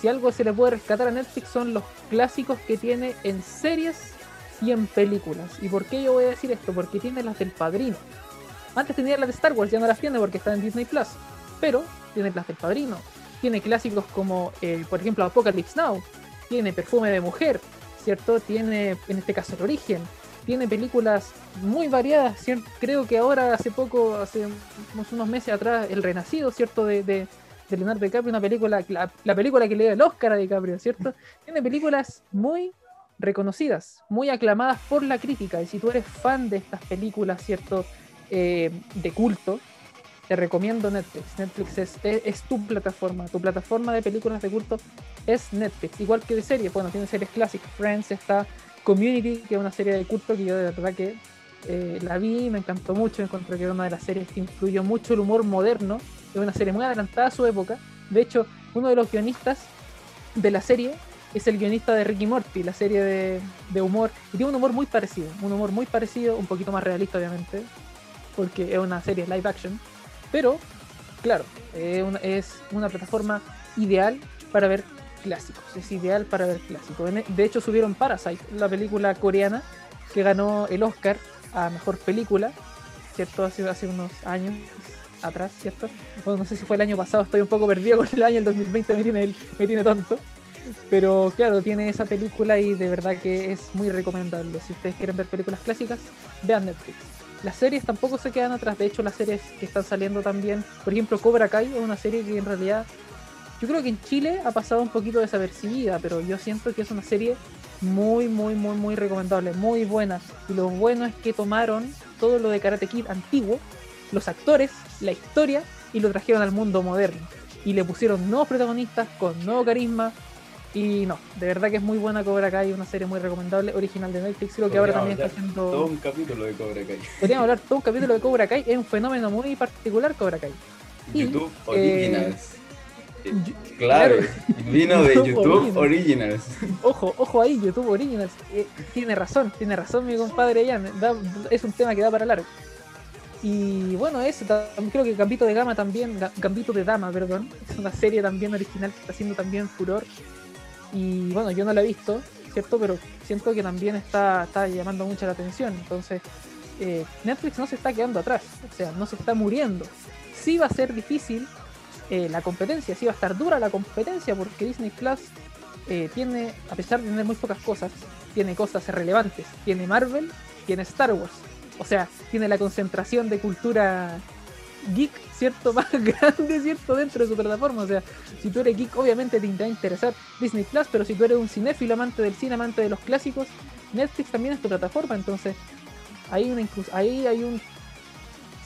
si algo se le puede rescatar a Netflix son los clásicos que tiene en series y en películas. ¿Y por qué yo voy a decir esto? Porque tiene las del padrino. Antes tenía las de Star Wars, ya no las tiene porque está en Disney Plus. Pero tiene las del padrino. Tiene clásicos como, eh, por ejemplo, Apocalypse Now. Tiene Perfume de Mujer, ¿cierto? Tiene, en este caso, El Origen. Tiene películas muy variadas. Creo que ahora, hace poco, hace unos meses atrás, El Renacido, ¿cierto? De, de, de Leonardo DiCaprio, una película, la, la película que le dio el Oscar a DiCaprio, ¿cierto? Tiene películas muy reconocidas, muy aclamadas por la crítica. Y si tú eres fan de estas películas, ¿cierto? Eh, de culto, te recomiendo Netflix. Netflix es, tu plataforma. Tu plataforma de películas de culto es Netflix. Igual que de series. Bueno, tiene series clásicas. Friends está Community, que es una serie de culto que yo de verdad que eh, la vi, me encantó mucho. Encontré que era una de las series que influyó mucho el humor moderno. Es una serie muy adelantada a su época. De hecho, uno de los guionistas de la serie es el guionista de Ricky Morty, la serie de, de humor. Y tiene un humor muy parecido. Un humor muy parecido, un poquito más realista, obviamente porque es una serie live action. Pero, claro, es una plataforma ideal para ver clásicos. Es ideal para ver clásicos. E, de hecho, subieron Parasite, la película coreana que ganó el Oscar a mejor película, ¿cierto? Hace, unos años atrás, ¿cierto? Bueno, no sé si fue el año pasado, estoy un poco perdido con el año, el 2020 me tiene, me tiene tonto. Pero claro, tiene esa película y de verdad que es muy recomendable. Si ustedes quieren ver películas clásicas, vean Netflix. Las series tampoco se quedan atrás, de hecho las series que están saliendo también, por ejemplo Cobra Kai es una serie que en realidad yo creo que en Chile ha pasado un poquito desapercibida, pero yo siento que es una serie muy, muy, muy, muy recomendable, muy buena. Y lo bueno es que tomaron todo lo de Karate Kid antiguo, los actores, la historia, y lo trajeron al mundo moderno. Y le pusieron nuevos protagonistas con nuevo carisma, y no, de verdad que es muy buena Cobra Kai, una serie muy recomendable, original de Netflix. Creo que ahora también está haciendo. Todo un capítulo de Cobra Kai. Podríamos hablar todo un capítulo de Cobra Kai, es un fenómeno muy particular Cobra Kai. YouTube Originals. Eh, claro, vino de YouTube Originals. Ojo, ojo ahí, YouTube Originals. Eh, tiene razón, tiene razón mi compadre Jan. es un tema que da para largo. Y bueno, ese creo que Gambito de Gama también, Gambito de Dama, perdón, es una serie también original que está haciendo también furor y bueno, yo no la he visto, ¿cierto? Pero siento que también está, está llamando mucho la atención. Entonces, eh, Netflix no se está quedando atrás, o sea, no se está muriendo. Sí va a ser difícil eh, la competencia, sí va a estar dura la competencia, porque Disney Plus eh, tiene, a pesar de tener muy pocas cosas, tiene cosas relevantes. Tiene Marvel, tiene Star Wars. O sea, tiene la concentración de cultura geek, ¿cierto? Más grande, ¿cierto? Dentro de su plataforma. O sea, si tú eres geek, obviamente te va a interesar Disney Plus, pero si tú eres un cinéfilo amante del cine, amante de los clásicos, Netflix también es tu plataforma. Entonces, hay una ahí hay un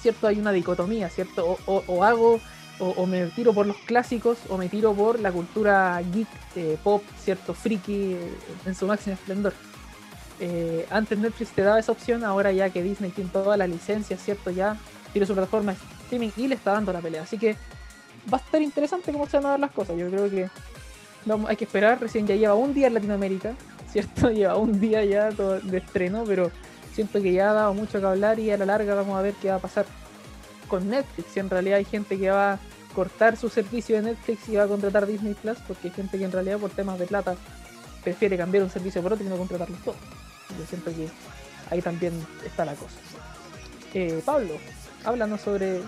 cierto, hay una dicotomía, ¿cierto? O, hago, o, me tiro por los clásicos, o me tiro por la cultura geek, eh, pop, ¿cierto? Friki eh, en su máximo esplendor. Eh, antes Netflix te daba esa opción, ahora ya que Disney tiene toda la licencia, ¿cierto? Ya tiene su plataforma streaming y le está dando la pelea. Así que va a estar interesante cómo se van a dar las cosas. Yo creo que hay que esperar. Recién ya lleva un día en Latinoamérica, ¿cierto? Lleva un día ya de estreno, pero siento que ya ha dado mucho que hablar y a la larga vamos a ver qué va a pasar. con Netflix. Y en realidad hay gente que va a cortar su servicio de Netflix y va a contratar Disney Plus, porque hay gente que en realidad por temas de plata prefiere cambiar un servicio por otro y no contratarlos todos. Yo siento que ahí también está la cosa. Eh, Pablo, háblanos sobre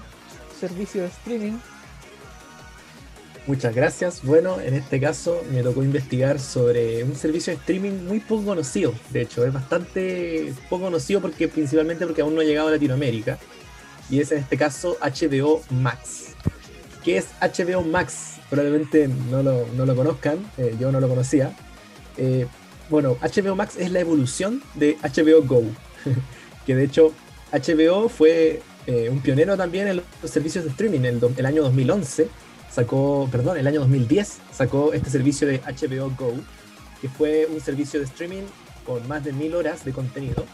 servicio de streaming. Muchas gracias. Bueno, en este caso me tocó investigar sobre un servicio de streaming muy poco conocido. De hecho, es bastante poco conocido porque principalmente porque aún no ha llegado a Latinoamérica. Y es en este caso HBO Max. ¿Qué es HBO Max? Probablemente no lo, no lo conozcan, eh, yo no lo conocía. Eh, bueno, HBO Max es la evolución de HBO Go. que de hecho HBO fue eh, un pionero también en los servicios de streaming. El, el año 2011 sacó, perdón, el año 2010 sacó este servicio de HBO Go, que fue un servicio de streaming con más de mil horas de contenido,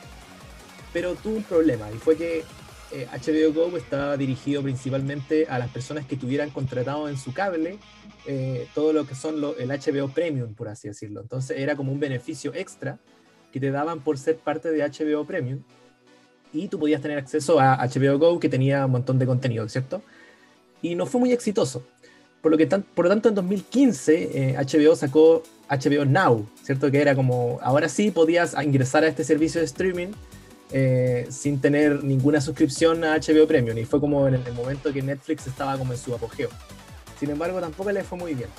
pero tuvo un problema y fue que eh, HBO Go estaba dirigido principalmente a las personas que tuvieran contratado en su cable eh, todo lo que son el HBO Premium, por así decirlo. Entonces era como un beneficio extra que te daban por ser parte de HBO Premium y tú podías tener acceso a HBO Go que tenía un montón de contenido, ¿cierto? Y no fue muy exitoso. Por lo, que por tanto, en 2015 eh, HBO sacó HBO Now, ¿cierto? Que era como, ahora sí podías ingresar a este servicio de streaming eh, sin tener ninguna suscripción a HBO Premium. Y fue como en el momento que Netflix estaba como en su apogeo. Sin embargo, tampoco le fue muy bien.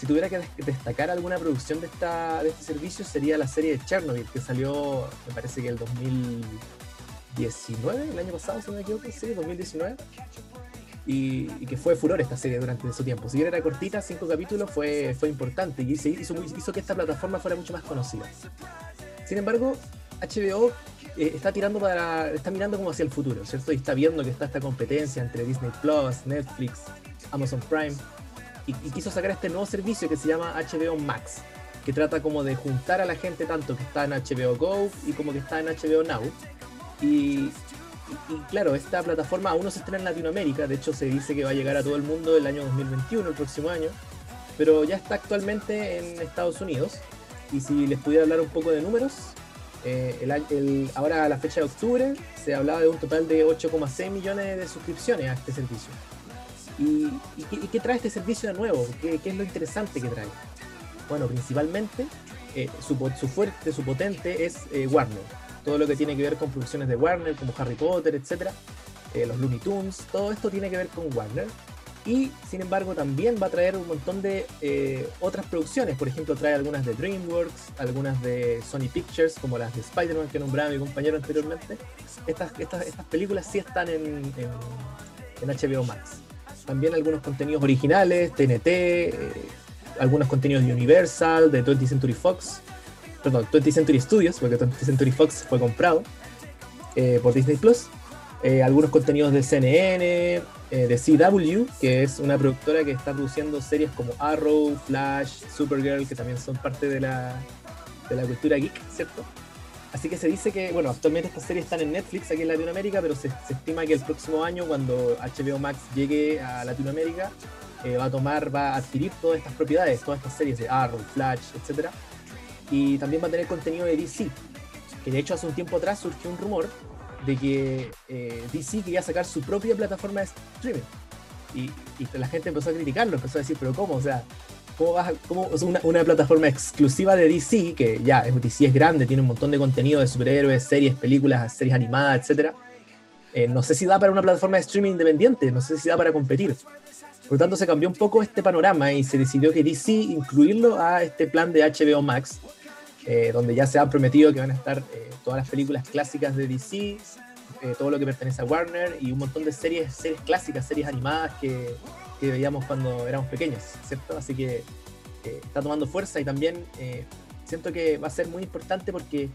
Si tuviera que des- destacar alguna producción de, esta, de este servicio, sería la serie de Chernobyl, que salió, me parece que el 2019, el año pasado, si no me equivoco, sí, 2019 y, y que fue furor esta serie durante su tiempo. Si bien era cortita, cinco capítulos, fue, fue importante y hizo, que esta plataforma fuera mucho más conocida. Sin embargo, HBO eh, está tirando está mirando como hacia el futuro, ¿cierto? Y está viendo que está esta competencia entre Disney Plus, Netflix, Amazon Prime, y, y quiso sacar este nuevo servicio que se llama HBO Max, que trata como de juntar a la gente tanto que está en HBO Go y como que está en HBO Now. Y, claro, esta plataforma aún no se estrena en Latinoamérica, de hecho se dice que va a llegar a todo el mundo el año 2021, el próximo año, pero ya está actualmente en Estados Unidos. Y si les pudiera hablar un poco de números, eh, ahora a la fecha de octubre se hablaba de un total de 8,6 millones de suscripciones a este servicio. ¿Y, qué, trae este servicio de nuevo? ¿Qué, es lo interesante que trae? Bueno, principalmente eh, su fuerte, su potente es eh, Warner. Todo lo que tiene que ver con producciones de Warner, como Harry Potter, etc. los Looney Tunes, todo esto tiene que ver con Warner. Y sin embargo también va a traer un montón de eh, otras producciones. Por ejemplo, trae algunas de DreamWorks, algunas de Sony Pictures, como las de Spider-Man que nombraba mi compañero anteriormente. Estas, estas, estas películas sí están en, en, en HBO Max. También algunos contenidos originales, TNT, eh, algunos contenidos de Universal, de 20th Century Fox, perdón, 20th Century Studios, porque 20th Century Fox fue comprado eh, por Disney Plus. Eh, algunos contenidos de CNN, eh, de CW, que es una productora que está produciendo series como Arrow, Flash, Supergirl, que también son parte de la, de la cultura geek, ¿cierto? Así que se dice que, bueno, actualmente estas series están en Netflix aquí en Latinoamérica, pero se, se estima que el próximo año, cuando HBO Max llegue a Latinoamérica, eh, va a tomar, va a adquirir todas estas propiedades, todas estas series de Arrow, Flash, etc. Y también va a tener contenido de DC, que de hecho hace un tiempo atrás surgió un rumor de que eh, DC quería sacar su propia plataforma de streaming. Y, y la gente empezó a criticarlo, empezó a decir, pero ¿cómo? O sea, ¿cómo vas cómo, una, una, plataforma exclusiva de DC, que ya DC es grande, tiene un montón de contenido de superhéroes, series, películas, series animadas, etc. Eh, no sé si da para una plataforma de streaming independiente, no sé si da para competir. Por lo tanto, se cambió un poco este panorama y se decidió que DC incluirlo a este plan de HBO Max, eh, donde ya se ha prometido que van a estar eh, todas las películas clásicas de DC, eh, todo lo que pertenece a Warner y un montón de series, series clásicas, series animadas que, que veíamos cuando éramos pequeños, ¿cierto? Así que está tomando fuerza y también siento que va a ser muy importante porque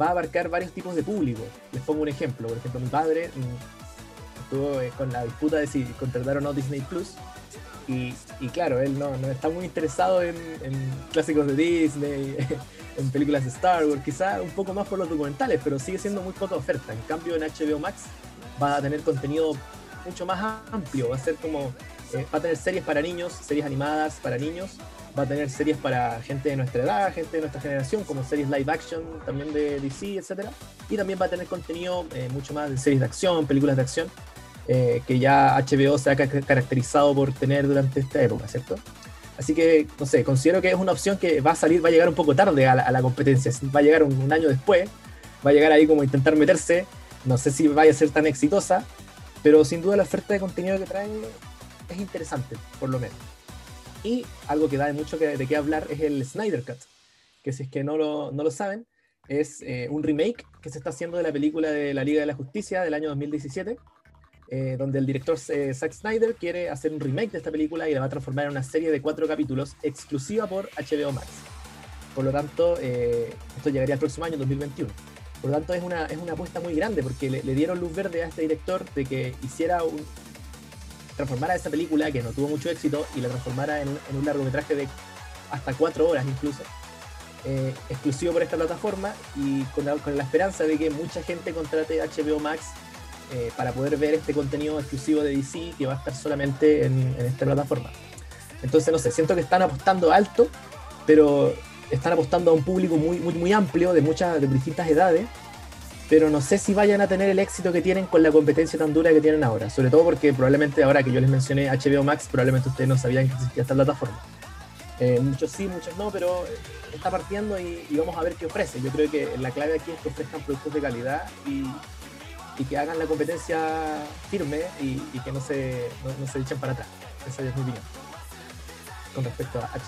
va a abarcar varios tipos de público. Les pongo un ejemplo, por ejemplo, mi padre mm, estuvo con la disputa de si contratar o no Disney Plus. Y, y claro, él no, no, está muy interesado en, en clásicos de Disney, en películas de Star Wars, quizá un poco más por los documentales, pero sigue siendo muy poca oferta. En cambio, en HBO Max va a tener contenido mucho más amplio, va a ser como, eh, va a tener series para niños, series animadas para niños, va a tener series para gente de nuestra edad, gente de nuestra generación, como series live action también de DC, etc. Y también va a tener contenido eh, mucho más de series de acción, películas de acción. eh, que ya HBO se ha ca- caracterizado por tener durante esta época, ¿cierto? Así que, no sé, considero que es una opción que va a salir, va a llegar un poco tarde a la, a la competencia, va a llegar un, un año después, va a llegar ahí como intentar meterse, no sé si vaya a ser tan exitosa, pero sin duda la oferta de contenido que trae es interesante, por lo menos. Y algo que da de mucho que, de qué hablar es el Snyder Cut, que si es que no lo, no lo saben, es eh, un remake que se está haciendo de la película de la Liga de la Justicia del año 2017, eh, donde el director eh, Zack Snyder quiere hacer un remake de esta película y la va a transformar en una serie de cuatro capítulos exclusiva por HBO Max. Por lo tanto, eh, esto llegaría el próximo año, 2021. Por lo tanto, es una, es una apuesta muy grande porque le, dieron luz verde a este director de que hiciera un, transformara esa película que no tuvo mucho éxito y la transformara en un, en largometraje de hasta cuatro horas incluso, eh, exclusivo por esta plataforma y con la, con la esperanza de que mucha gente contrate HBO Max eh, para poder ver este contenido exclusivo de DC que va a estar solamente en, esta plataforma. Entonces, no sé, siento que están apostando alto, pero están apostando a un público muy, muy, amplio, de muchas, de distintas edades, pero no sé si vayan a tener el éxito que tienen con la competencia tan dura que tienen ahora, sobre todo porque probablemente ahora que yo les mencioné HBO Max, probablemente ustedes no sabían que existía esta plataforma. Eh, muchos sí, muchos no, pero está partiendo y, vamos a ver qué ofrece. Yo creo que la clave aquí es que ofrezcan productos de calidad y, y que hagan la competencia firme y, y que no se, no, no, se echen para atrás. Esa es mi opinión con respecto a Max.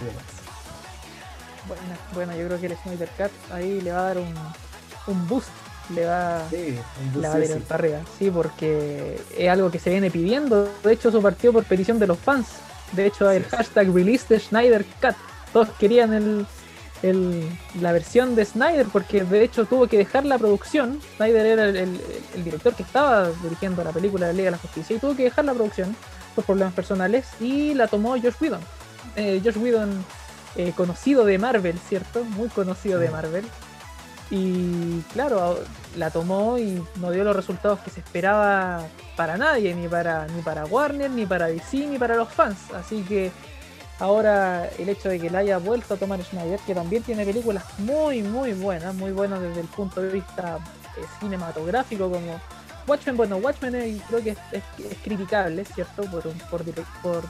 Bueno, bueno, yo creo que el Snyder Cut ahí le va a dar un, un boost le va, sí, un le va a tirar para arriba. Sí, porque es algo que se viene pidiendo. De hecho, eso partió por petición de los fans. De hecho, el sí, hashtag release de Snyder Cut. Todos querían el, el, la versión de Snyder porque de hecho tuvo que dejar la producción. Snyder era el, el, el director que estaba dirigiendo la película de la Liga de la Justicia y tuvo que dejar la producción por problemas personales y la tomó Josh Whedon. Eh, Josh Whedon, eh, conocido de Marvel, ¿cierto? Muy conocido de Marvel. Y claro, la tomó y no dio los resultados que se esperaba para nadie, ni para, ni para Warner, ni para DC, ni para los fans. Así que ahora el hecho de que la haya vuelto a tomar Snyder, que también tiene películas muy, muy buenas, muy buenas desde el punto de vista eh, cinematográfico, como Watchmen, bueno, Watchmen creo que es, es, es criticable, ¿cierto? Por, por, por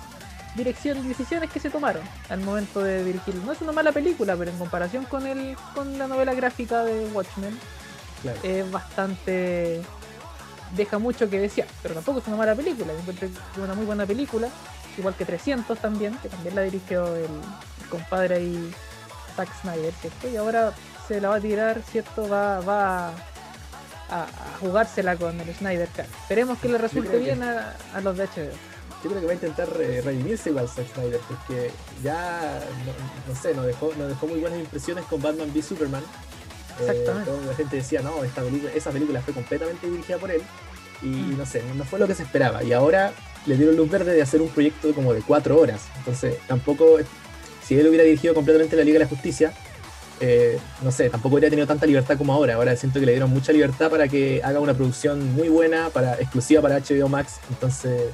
dirección, decisiones que se tomaron al momento de dirigir. No es una mala película, pero en comparación con el con la novela gráfica de Watchmen, claro. es bastante. deja mucho que desear, pero tampoco es una mala película. Es una muy buena película, igual que 300 también, que también la dirigió el, el compadre ahí, Zack Snyder, ¿cierto? Y ahora se la va a tirar, ¿cierto? Va, va a, a, a jugársela con el Snyder Cut. Esperemos que le resulte bien a, a los de HBO yo creo que va a intentar eh, redimirse igual Zack Snyder, porque ya, no, no, sé, nos dejó, nos dejó muy buenas impresiones con Batman v Superman. Exactamente. Eh, la gente decía, no, esta película, esa película fue completamente dirigida por él, y mm. no sé, no fue lo que se esperaba. Y ahora le dieron luz verde de hacer un proyecto como de cuatro horas. Entonces, tampoco, si él hubiera dirigido completamente la Liga de la Justicia, eh, no sé, tampoco hubiera tenido tanta libertad como ahora. Ahora siento que le dieron mucha libertad para que haga una producción muy buena, para, exclusiva para HBO Max. Entonces,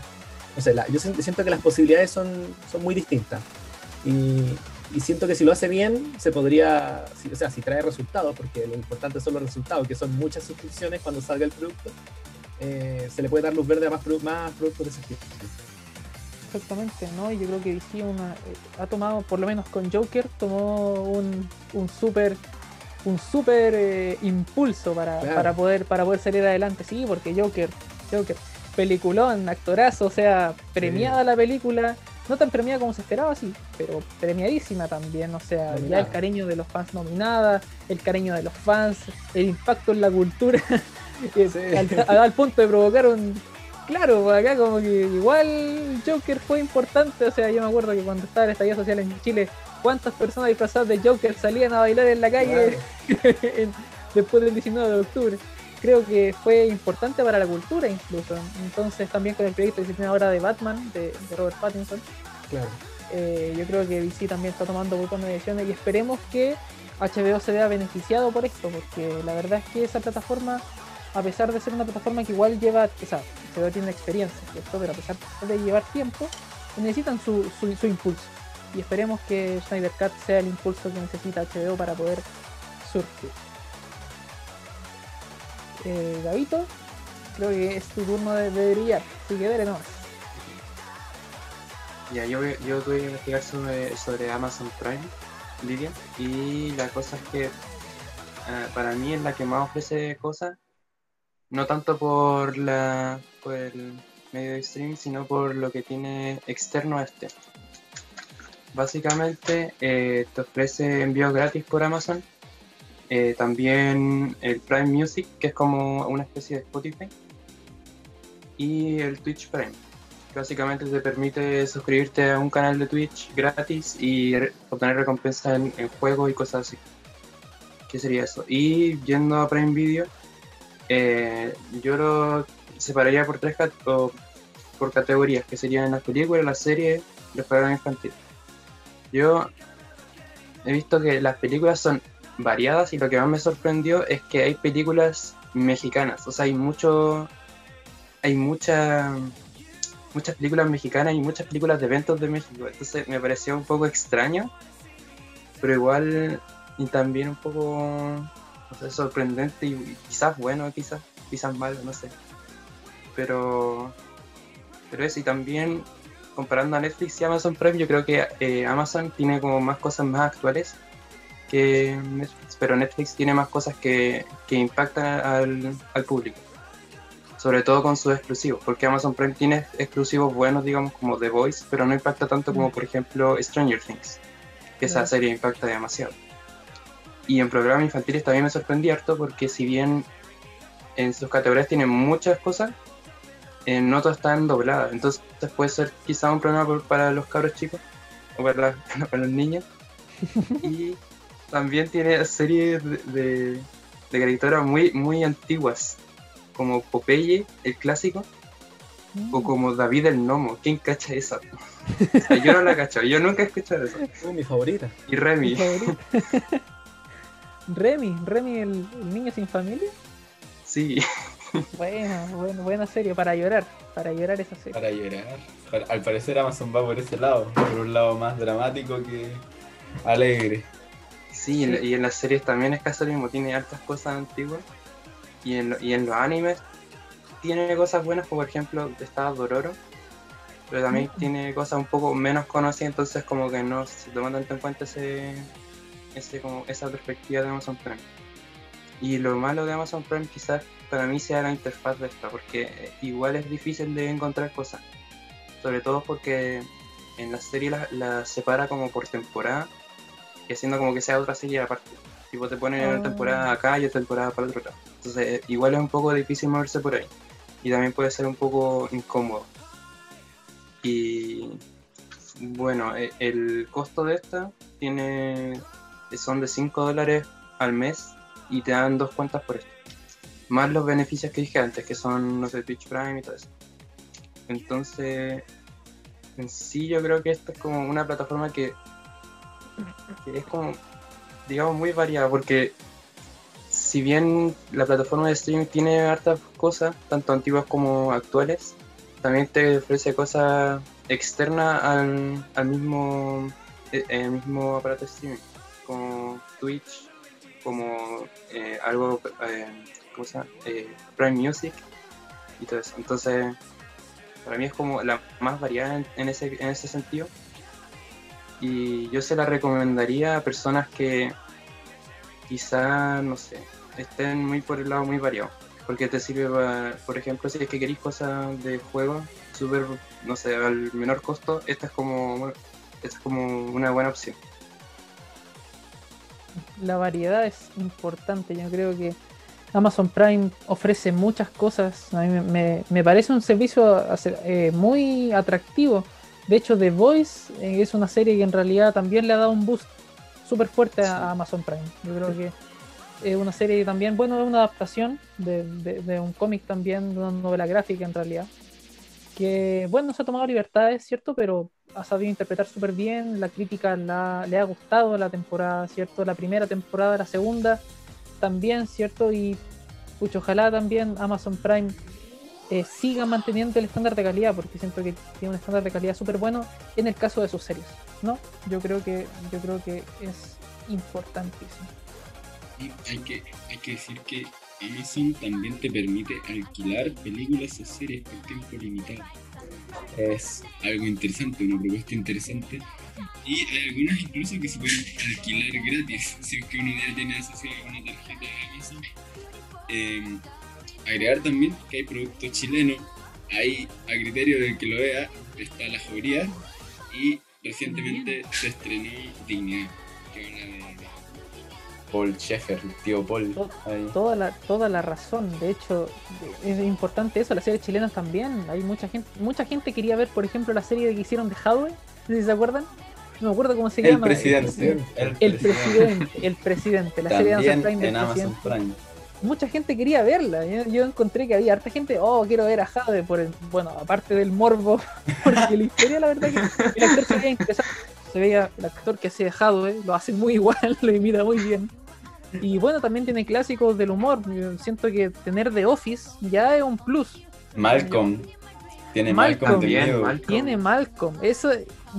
no sé, yo siento que las posibilidades son, son muy distintas. Y, siento que si lo hace bien, se podría, o sea, si trae resultados, porque lo importante son los resultados, que son muchas suscripciones cuando salga el producto, eh, se le puede dar luz verde a más, más productos de ese tipo. Exactamente, ¿no? Y yo creo que DC una, eh, ha tomado, por lo menos con Joker, tomó un, un súper un super eh, impulso para, claro. para, poder, para poder salir adelante, sí, porque Joker, Joker, peliculón, actorazo, o sea, premiada sí. la película, no tan premiada como se esperaba, sí, pero premiadísima también, o sea, nominada. ya el cariño de los fans nominada, el cariño de los fans, el impacto en la cultura. al, al, punto de provocar un... Claro, acá como que igual Joker fue importante, o sea, yo me acuerdo que cuando estaba el estallido social en Chile, cuántas personas disfrazadas de Joker salían a bailar en la calle claro. después del 19 de octubre creo que fue importante para la cultura incluso. Entonces también con el proyecto que se tiene ahora de Batman, de, de Robert Pattinson, claro. eh, yo creo que DC también está tomando muy buenas decisiones y esperemos que HBO se vea beneficiado por esto, porque la verdad es que esa plataforma, a pesar de ser una plataforma que igual lleva, o sea, HBO tiene experiencia, ¿cierto? pero a pesar de llevar tiempo, necesitan su, su, impulso. Y esperemos que Snyder Cut sea el impulso que necesita HBO para poder surgir eh, Gavito, creo que es tu turno de, brillar. Así que dale nomás. Ya, yo, yo tuve que investigar sobre, sobre Amazon Prime, Lidia, y la cosa es que ah, para mí es la que más ofrece cosas, no tanto por, la, por el medio de streaming, sino por lo que tiene externo a este. Básicamente eh, te ofrece envíos gratis por Amazon, eh, también el Prime Music, que es como una especie de Spotify, y el Twitch Prime básicamente te permite suscribirte a un canal de Twitch gratis y obtener recompensas en, en juegos y cosas así. ¿Qué sería eso? Y yendo a Prime Video, eh, yo lo separaría por tres o por categorías, que serían las películas, las series, los programas infantiles. Yo he visto que las películas son variadas y lo que más me sorprendió es que hay películas mexicanas, o sea, hay mucho, hay mucha muchas películas mexicanas y muchas películas de eventos de México. Entonces me pareció un poco extraño, pero igual y también un poco no sé, sorprendente y, quizás bueno, quizás, quizás malo, no sé. Pero, pero eso, y también comparando a Netflix y Amazon Prime, yo creo que eh, Amazon tiene como más cosas más actuales que Netflix, pero Netflix tiene más cosas que, que impactan al, al público sobre todo con sus exclusivos, porque Amazon Prime tiene exclusivos buenos, digamos, como The Voice, pero no impacta tanto como, por ejemplo, Stranger Things, que esa serie impacta demasiado. Y en programas infantiles también me sorprendí harto, porque si bien en sus categorías tienen muchas cosas, eh, no todas están dobladas, entonces puede ser quizá un problema por- para los cabros chicos, o para, la- para los niños. y también tiene series de, de, de caricaturas muy, muy antiguas, como Popeye, el clásico, o como David el Gnomo. ¿Quién cacha esa? O sea, yo no la cacho, yo nunca he escuchado eso. Es mi favorita. Y Mi Remy, favorito. Remy, Remy el, el niño sin familia. sí, Buena, buena, buena serie para llorar, para llorar esa serie. Para llorar. Para- al parecer Amazon va por ese lado, por un lado más dramático que alegre. sí, y en- y en las series también es casi lo mismo, tiene hartas cosas antiguas. Y en, lo- y en los animes tiene cosas buenas, como por ejemplo está Dororo, pero también tiene cosas un poco menos conocidas, entonces como que no se toma tanto en cuenta ese, ese, como, esa perspectiva de Amazon Prime. Y lo malo de Amazon Prime quizás para mí sea la interfaz de esta, porque eh, igual es difícil de encontrar cosas. Sobre todo porque en la serie la, la separa como por temporada y haciendo como que sea otra serie aparte. Tipo te ponen una Ah. temporada acá y otra temporada para el otro lado. Entonces eh, igual es un poco difícil moverse por ahí. Y también puede ser un poco incómodo. Y bueno, e- el costo de esta tiene son de 5 dólares al mes y te dan dos cuentas por esto. Más los beneficios que dije antes, que son los de Twitch Prime y todo eso. Entonces, en sí yo creo que esta es como una plataforma que, es como, digamos, muy variada, porque si bien la plataforma de streaming tiene hartas cosas, tanto antiguas como actuales, también te ofrece cosas externas al, al mismo, eh, mismo aparato de streaming, como Twitch, como eh, algo, eh, ¿cómo se llama? Eh, Prime Music y todo eso. Entonces, para mí es como la más variada en, ese, en ese sentido. Y yo se la recomendaría a personas que quizá, no sé, estén muy por el lado muy variado. Porque te sirve, para, por ejemplo, si es que queréis cosas de juego, súper, no sé, al menor costo, esta es como, esta es como una buena opción. La variedad es importante. Yo creo que Amazon Prime ofrece muchas cosas. A mí me, me- me parece un servicio eh, muy atractivo. De hecho, The Voice eh, es una serie que en realidad también le ha dado un boost súper fuerte a, Sí. a Amazon Prime. Yo creo que es una serie que también, bueno, es una adaptación de, de- de un cómic también, de una novela gráfica en realidad. Que, bueno, se ha tomado libertades, ¿cierto? Pero ha sabido interpretar súper bien. La crítica le ha gustado la temporada, ¿cierto? La primera temporada, la segunda también, ¿cierto? Y pucho, ojalá también Amazon Prime eh, siga manteniendo el estándar de calidad, porque siento que tiene un estándar de calidad súper bueno en el caso de sus series, ¿no? Yo creo que, yo creo que es importantísimo. Y hay que, hay que decir que Amazon también te permite alquilar películas o series por tiempo limitado. Es algo interesante, una propuesta interesante. Y hay algunas incluso que se pueden alquilar gratis, si es que uno ya tiene asociada una tarjeta de Amazon. Eh, agregar también que hay productos chilenos, ahí a criterio del que lo vea, está La Jauría y recientemente se estrenó Dignidad, que habla de Paul Schaeffer, el tío Paul. To- ahí. Toda la, toda la razón, de hecho, es importante eso, las series chilenas también. Hay mucha gente, mucha gente quería ver, por ejemplo, la serie que hicieron de Hadwe, si se acuerdan. No me acuerdo cómo se El llama. presidente. El, El presidente, el presidente, la serie de Prime del en Amazon. Prime. Mucha gente quería verla. Yo, yo encontré que había harta gente, oh, quiero ver a Jade por el, bueno, aparte del morbo, porque la historia, la verdad que el actor se veía interesante. Se veía el actor que hacía Jade, lo hace muy igual, lo imita muy bien. Y bueno, también tiene clásicos del humor. Yo siento que tener The Office ya es un plus. Malcolm. Tiene Malcolm. Malcolm, Bien. Malcolm. Tiene Malcolm. Eso,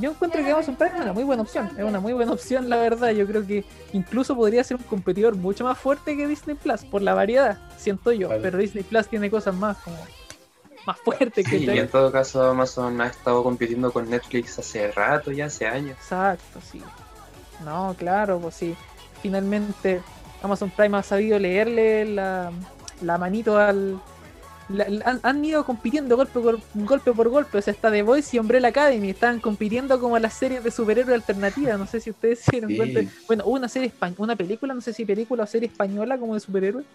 yo encuentro que Amazon Prime es una muy buena opción. Es una muy buena opción, la verdad. Yo creo que incluso podría ser un competidor mucho más fuerte que Disney Plus por la variedad, siento yo. Vale. Pero Disney Plus tiene cosas más como más fuertes que Sí, y en todo caso Amazon ha estado compitiendo con Netflix hace rato, ya hace años. Exacto, sí. No, claro, pues sí. Finalmente Amazon Prime ha sabido leerle la, la manito al. la- la- han, han ido compitiendo golpe por golpe por golpe. O sea, está The Voice y Umbrella Academy. Estaban compitiendo como las series de superhéroes alternativas. No sé si ustedes se dieron Sí. cuenta. Bueno, hubo una serie espa- una película, no sé si película o serie española como de superhéroes.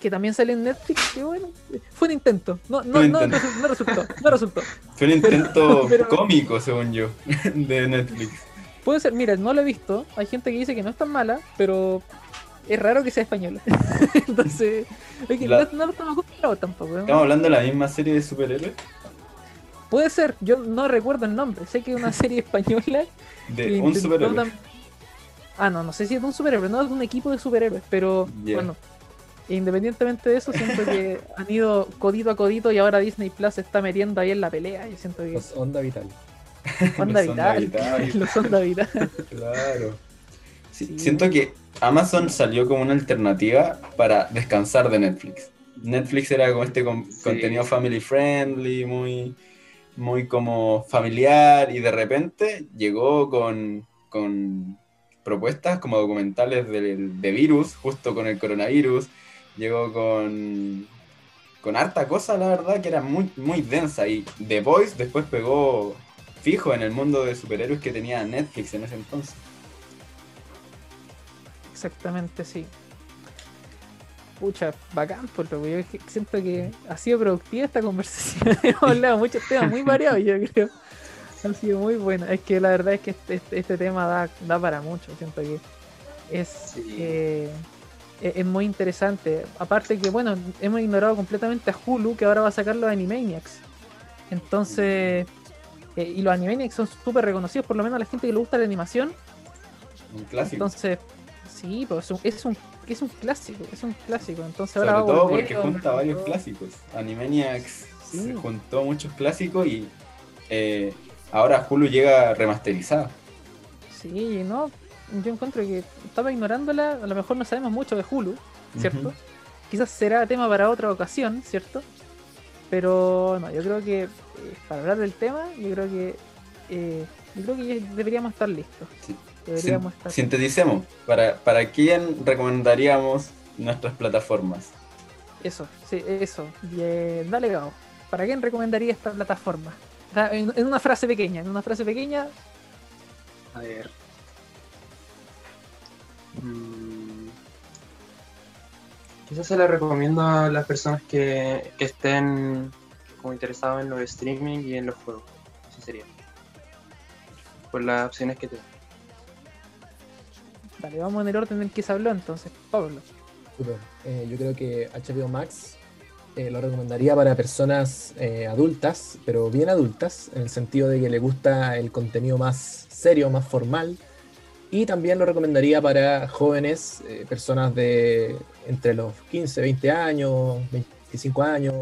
Que también sale en Netflix. Que bueno, fue un intento. No, no, no, no resultó. No resultó. Fue un intento pero- cómico, según yo, de Netflix. Puede ser, mira, no lo he visto. Hay gente que dice que no es tan mala, pero es raro que sea española. Entonces, es que La- no, no lo estamos acostumbrados tampoco. ¿no? Estamos hablando de la misma serie de superhéroes. Puede ser, yo no recuerdo el nombre. Sé que es una serie española. De un superhéroe. tam- Ah, no, no sé si es de un superhéroe, no es de un equipo de superhéroes, pero bueno. Independientemente de eso, siento que han ido codito a codito y ahora Disney Plus se está metiendo ahí en la pelea. Yo siento que Los Onda Vital. Onda Los Onda Vital, Vital. los Onda Vital. Claro. Sí, Sí. Siento que Amazon salió como una alternativa para descansar de Netflix. Netflix era como este con- contenido family friendly, muy, muy como familiar, y de repente llegó con, con propuestas como documentales del- de, virus, justo con el coronavirus, llegó con, con harta cosa, la verdad, que era muy, muy densa, y The Voice después pegó fijo en el mundo de superhéroes que tenía Netflix en ese entonces. Exactamente, sí. Pucha, bacán, por lo que yo siento que ha sido productiva esta conversación. Hemos hablado muchos temas muy variados, yo creo. Ha sido muy buena. Es que la verdad es que este, este- este tema da, da para mucho. Siento que es, Sí. eh, es, es muy interesante. Aparte que, bueno, hemos ignorado completamente a Hulu, que ahora va a sacar los Animaniacs. Entonces, eh, y los Animaniacs son súper reconocidos, por lo menos a la gente que le gusta la animación. Un clásico. Entonces, sí, pues es un, es un, es un clásico, es un clásico. Entonces Sobre ahora todo porque junta varios clásicos. Animaniacs Sí. se juntó muchos clásicos y eh, ahora Hulu llega remasterizada. Sí, no, yo encuentro que estaba ignorándola, a lo mejor no sabemos mucho de Hulu, ¿cierto? Quizás será tema para otra ocasión, ¿cierto? Pero no, yo creo que eh, para hablar del tema, yo creo que eh, yo creo que deberíamos estar listos. Sí. Deberíamos Sin- estar Sinteticemos. ¿Para, ¿Para quién recomendaríamos nuestras plataformas? Eso, sí, eso. Y, eh, dale, Gao. ¿Para quién recomendaría esta plataforma? En una frase pequeña, en una frase pequeña, A ver. Mm. Quizás se la recomiendo a las personas que, que estén como interesados en los streaming y en los juegos. Eso sería. Por las opciones que te dan. Dale, vamos en el orden en que se habló entonces, Pablo. Eh, yo creo que HBO Max eh, lo recomendaría para personas eh, adultas, pero bien adultas, en el sentido de que le gusta el contenido más serio, más formal. Y también lo recomendaría para jóvenes, eh, personas de entre los 15, 20 años, 25 años.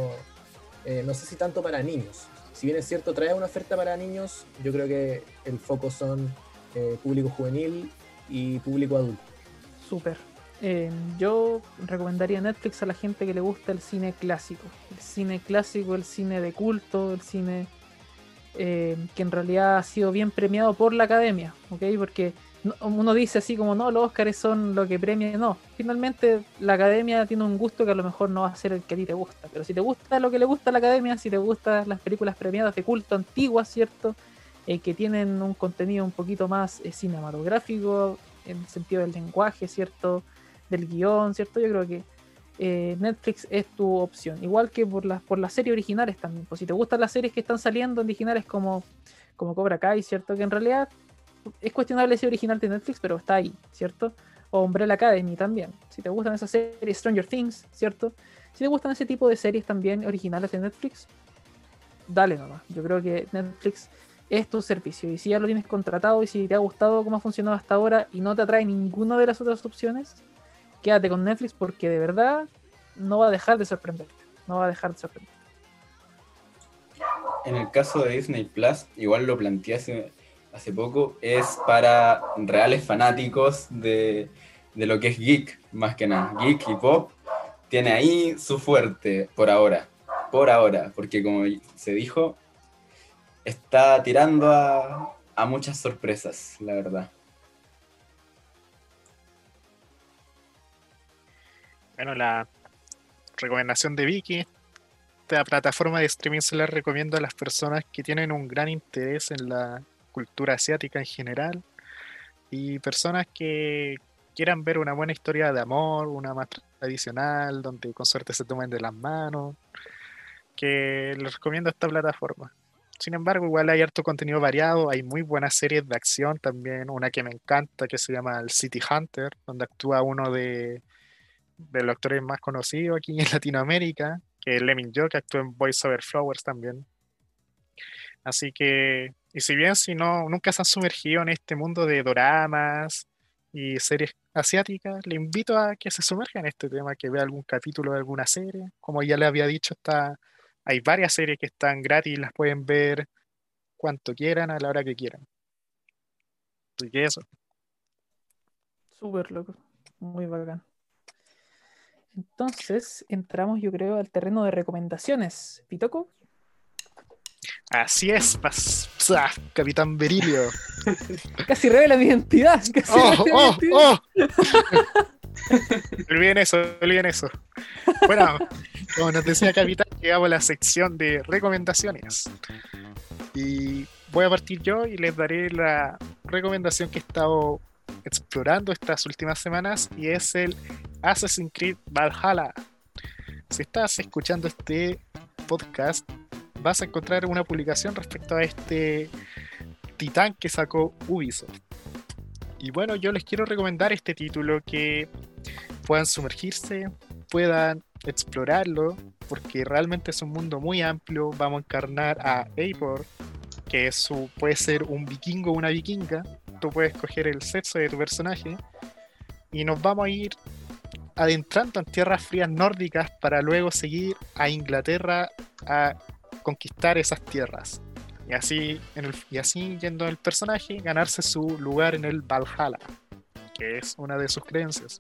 Eh, no sé si tanto para niños. Si bien es cierto, trae una oferta para niños, yo creo que el foco son eh, público juvenil y público adulto. Súper. yo recomendaría Netflix a la gente que le gusta el cine clásico. El cine clásico, el cine de culto, el cine que en realidad ha sido bien premiado por la academia, ¿ok? Porque uno dice así como, no, los Oscars son lo que premia. No, finalmente la academia tiene un gusto que a lo mejor no va a ser el que a ti te gusta. Pero si te gusta lo que le gusta a la academia, si te gustan las películas premiadas de culto antiguas, ¿cierto? Eh, que tienen un contenido un poquito más eh, cinematográfico, en el sentido del lenguaje, ¿cierto? Del guion, ¿cierto? Yo creo que eh, Netflix es tu opción. Igual que por las por las series originales también. Pues si te gustan las series que están saliendo originales como, como Cobra Kai, ¿cierto? Que en realidad es cuestionable si original de Netflix, pero está ahí, ¿cierto? O Umbrella Academy también. Si te gustan esas series, Stranger Things, ¿cierto? Si te gustan ese tipo de series también originales de Netflix, dale nomás. Yo creo que Netflix es tu servicio. Y si ya lo tienes contratado y si te ha gustado cómo ha funcionado hasta ahora y no te atrae ninguna de las otras opciones, quédate con Netflix porque de verdad no va a dejar de sorprenderte. No va a dejar de sorprender. En el caso de Disney Plus, igual lo planteé hace, hace poco, es para reales fanáticos de, de lo que es geek, más que nada. Geek y pop tiene ahí su fuerte por ahora. Por ahora, porque como se dijo, está tirando a, a muchas sorpresas, la verdad. Bueno, la recomendación de Vicky, esta plataforma de streaming se la recomiendo a las personas que tienen un gran interés en la cultura asiática en general y personas que quieran ver una buena historia de amor, una más tradicional, donde con suerte se tomen de las manos, que les recomiendo esta plataforma. Sin embargo, igual hay harto contenido variado, hay muy buenas series de acción también, una que me encanta que se llama el City Hunter, donde actúa uno de, de los actores más conocidos aquí en Latinoamérica, que es Leming Yo, que actúa en Voice Over Flowers también. Así que, y si bien si no, nunca se han sumergido en este mundo de doramas y series asiáticas, le invito a que se sumerja en este tema, que vea algún capítulo de alguna serie. Como ya le había dicho, está, hay varias series que están gratis, las pueden ver cuanto quieran, a la hora que quieran. Así que eso. Súper loco. Muy bacán. Entonces, entramos, yo creo, al terreno de recomendaciones. Pitoco, Así es, pas- psa, Capitán Berilio. casi revela mi identidad. Casi ¡Oh, mi oh, identidad. oh! olviden eso, olviden eso. Bueno, como nos decía Capitán, llegamos a la sección de recomendaciones. Y voy a partir yo y les daré la recomendación que he estado explorando estas últimas semanas y es el Assassin's Creed Valhalla. Si estás escuchando este podcast, vas a encontrar una publicación respecto a este titán que sacó Ubisoft. Y bueno, yo les quiero recomendar este título que puedan sumergirse, puedan explorarlo, porque realmente es un mundo muy amplio. Vamos a encarnar a Eivor, que su, puede ser un vikingo o una vikinga. Tú puedes escoger el sexo de tu personaje. Y nos vamos a ir adentrando en tierras frías nórdicas para luego seguir a Inglaterra a conquistar esas tierras. Y así, y así yendo el personaje, ganarse su lugar en el Valhalla, que es una de sus creencias.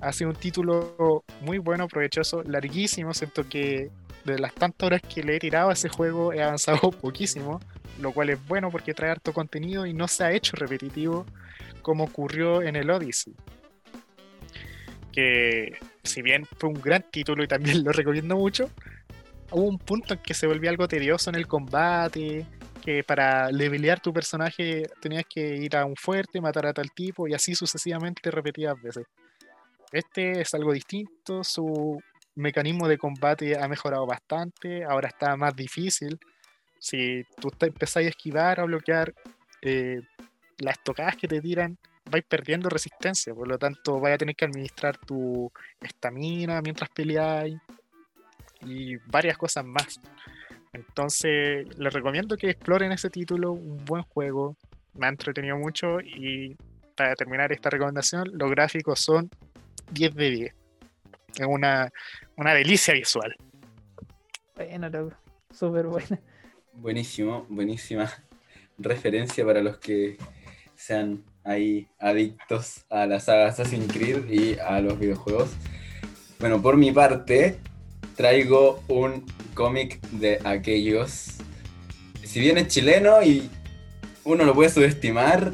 Ha sido un título muy bueno, provechoso, larguísimo. Siento que de las tantas horas que le he tirado a ese juego he avanzado poquísimo, lo cual es bueno porque trae harto contenido y no se ha hecho repetitivo como ocurrió en el Odyssey. Que si bien fue un gran título y también lo recomiendo mucho, hubo un punto en que se volvía algo tedioso en el combate, que para levelear tu personaje tenías que ir a un fuerte, matar a tal tipo y así sucesivamente repetidas veces. Este es algo distinto, su mecanismo de combate ha mejorado bastante, ahora está más difícil. Si tú te empezáis a esquivar, a bloquear eh, las tocadas que te tiran, vais perdiendo resistencia, por lo tanto vais a tener que administrar tu estamina mientras peleáis y varias cosas más. Entonces, les recomiendo que exploren ese título, un buen juego, me ha entretenido mucho y para terminar esta recomendación, los gráficos son 10 de 10. Es una, una delicia visual. Bueno, loco. Súper buena. Buenísimo, buenísima referencia para los que sean ahí adictos a la saga Assassin's Creed y a los videojuegos. Bueno, por mi parte, traigo un cómic de aquellos. Si bien es chileno y uno lo puede subestimar,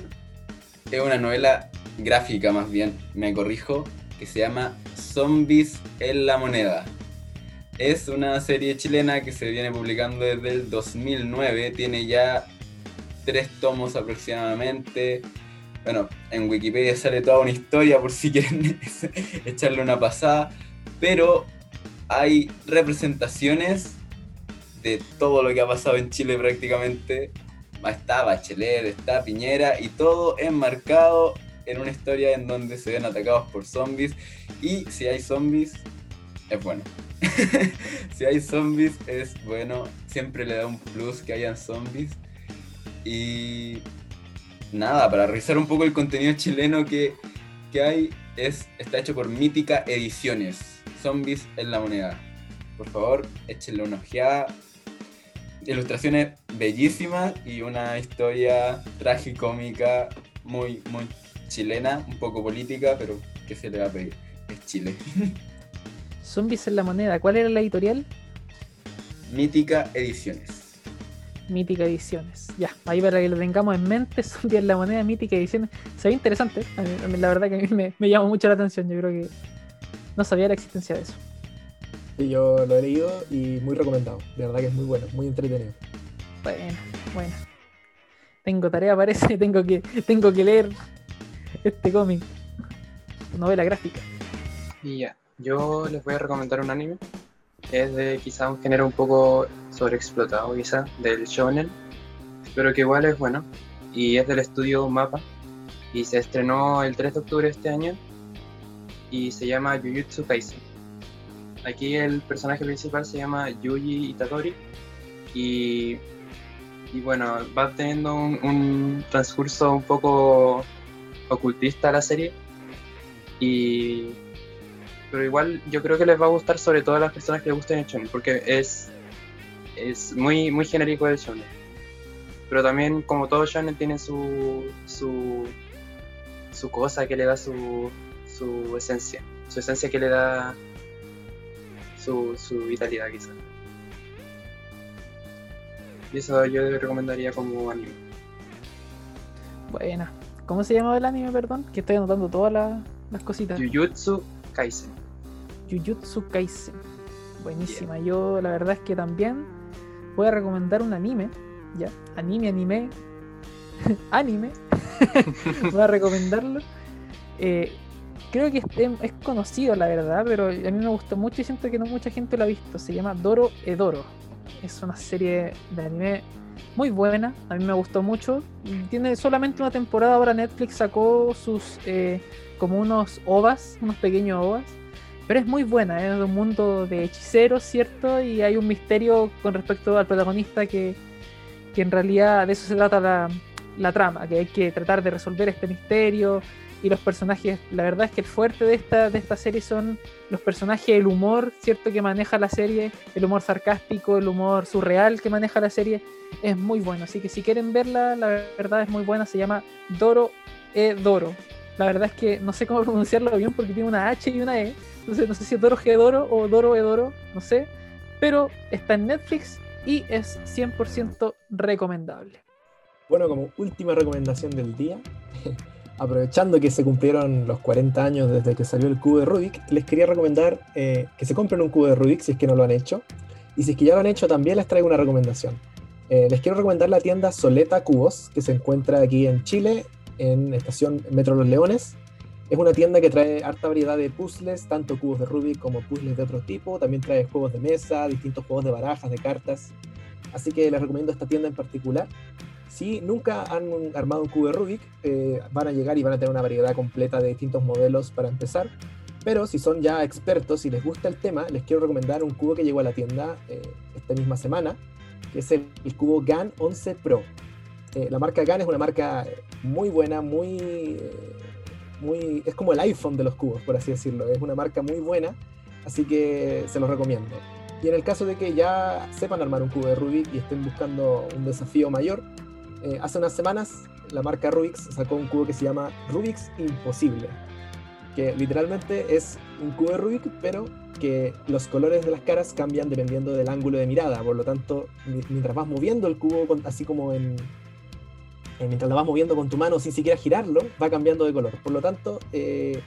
es una novela gráfica más bien, me corrijo, que se llama Zombies en la Moneda. Es una serie chilena que se viene publicando desde el 2009, tiene ya tres tomos aproximadamente. Bueno, en Wikipedia sale toda una historia por si quieren echarle una pasada, pero hay representaciones de todo lo que ha pasado en Chile prácticamente. Está Bachelet, está Piñera y todo enmarcado en una historia en donde se ven atacados por zombies y si hay zombies es bueno. si hay zombies es bueno, siempre le da un plus que hayan zombies. Y nada, para revisar un poco el contenido chileno que, que hay, es, está hecho por Mítica Ediciones, Zombies en la Moneda. Por favor, échenle una ojeada. Ilustraciones bellísimas y una historia tragicómica muy, muy chilena, un poco política, pero ¿qué se le va a pedir? Es Chile. Zombies en la moneda, ¿cuál era la editorial? Mítica Ediciones. Mítica Ediciones. Ya, ahí para que lo tengamos en mente, Zombies en la moneda, Mítica Ediciones. Se ve interesante. La verdad que a mí me, me llama mucho la atención. Yo creo que no sabía la existencia de eso. Y yo lo he leído y muy recomendado. De verdad que es muy bueno, muy entretenido. Bueno, bueno. Tengo tarea, parece. Tengo que, tengo que leer este cómic. Novela gráfica. Y ya, yo les voy a recomendar un anime. Es de quizá un género un poco sobreexplotado, quizá, del shonen, pero que igual es bueno. Y es del estudio Mapa. Y se estrenó el 3 de octubre de este año. Y se llama Jujutsu Kaisen. Aquí el personaje principal se llama Yuji Itadori. Y, y bueno, va teniendo un, un transcurso un poco ocultista la serie. Y pero igual yo creo que les va a gustar sobre todo a las personas que les gusten el shonen porque es es muy muy genérico el shonen pero también como todo shonen tiene su su su cosa que le da su su esencia su esencia que le da su, su vitalidad quizás y eso yo recomendaría como anime Buena. ¿Cómo se llamaba el anime, perdón? Que estoy anotando todas las, las cositas. Jujutsu Kaisen Jujutsu Kaisen. Buenísima. Yo la verdad es que también voy a recomendar un anime. Ya, anime, anime. anime. voy a recomendarlo. Eh, creo que este es conocido, la verdad, pero a mí me gustó mucho y siento que no mucha gente lo ha visto. Se llama Doro Edoro. Es una serie de anime muy buena. A mí me gustó mucho. Tiene solamente una temporada. Ahora Netflix sacó sus eh, como unos ovas, unos pequeños ovas. Pero es muy buena, es un mundo de hechiceros, ¿cierto? Y hay un misterio con respecto al protagonista que, que en realidad de eso se trata la, la trama, que hay que tratar de resolver este misterio. Y los personajes, la verdad es que el fuerte de esta, de esta serie son los personajes, el humor, ¿cierto? Que maneja la serie, el humor sarcástico, el humor surreal que maneja la serie, es muy bueno. Así que si quieren verla, la verdad es muy buena, se llama Doro E Doro. La verdad es que no sé cómo pronunciarlo bien porque tiene una H y una E. Entonces no sé si es Doro G Doro o Doro E Doro, no sé. Pero está en Netflix y es 100% recomendable. Bueno, como última recomendación del día, aprovechando que se cumplieron los 40 años desde que salió el cubo de Rubik, les quería recomendar eh, que se compren un cubo de Rubik si es que no lo han hecho. Y si es que ya lo han hecho, también les traigo una recomendación. Eh, les quiero recomendar la tienda Soleta Cubos, que se encuentra aquí en Chile, en estación Metro Los Leones. Es una tienda que trae harta variedad de puzzles, tanto cubos de Rubik como puzzles de otro tipo. También trae juegos de mesa, distintos juegos de barajas, de cartas. Así que les recomiendo esta tienda en particular. Si nunca han armado un cubo de Rubik, eh, van a llegar y van a tener una variedad completa de distintos modelos para empezar. Pero si son ya expertos y les gusta el tema, les quiero recomendar un cubo que llegó a la tienda eh, esta misma semana, que es el, el cubo GAN 11 Pro. Eh, la marca GAN es una marca muy buena, muy, muy... es como el iPhone de los cubos, por así decirlo. Es una marca muy buena, así que se los recomiendo. Y en el caso de que ya sepan armar un cubo de Rubik y estén buscando un desafío mayor, eh, hace unas semanas la marca Rubik's sacó un cubo que se llama Rubik's Imposible, que literalmente es un cubo de Rubik, pero que los colores de las caras cambian dependiendo del ángulo de mirada. Por lo tanto, mi- mientras vas moviendo el cubo, así como en, eh, mientras lo vas moviendo con tu mano sin siquiera girarlo, va cambiando de color. Por lo tanto, eh,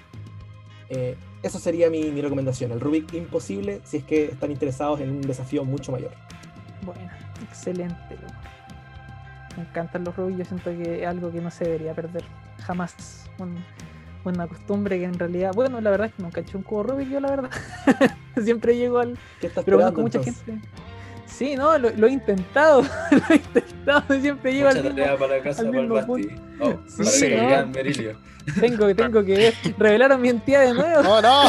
eso sería mi, mi recomendación. El Rubik Imposible, si es que están interesados en un desafío mucho mayor. Bueno, excelente. Me encantan los Rubik, yo siento que es algo que no se debería perder jamás. Un- una costumbre que en realidad, bueno, la verdad es que nunca he hecho un cubo Rubik yo, la verdad. Siempre llego al, ¿Qué estás pero conozco mucha entonces? gente. Sí, no, lo, lo he intentado, lo he intentado, siempre llego Mucha al mismo. para casa al para el. Oh, para Sí, que ¿no? vean Berilio. Tengo, tengo que ver. Revelaron mi identidad de nuevo. ¡No, no!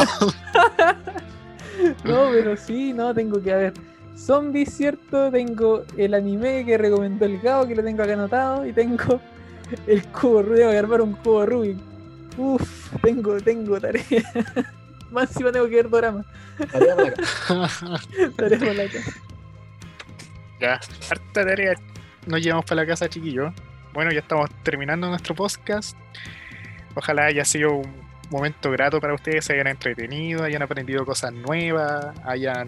No, pero sí, no, tengo que ver. Zombies, ¿cierto? Tengo el anime que recomendó el Gao, que lo tengo acá anotado. Y tengo el cubo Rubik, tengo que armar un cubo Rubik. Uf, tengo, tengo tarea. Más encima tengo que ver drama. Tarea para acá. Tarea por la casa. Ya, harta tarea. Nos llevamos para la casa, chiquillos. Bueno, ya estamos terminando nuestro podcast. Ojalá haya sido un momento grato para ustedes, se hayan entretenido, hayan aprendido cosas nuevas, hayan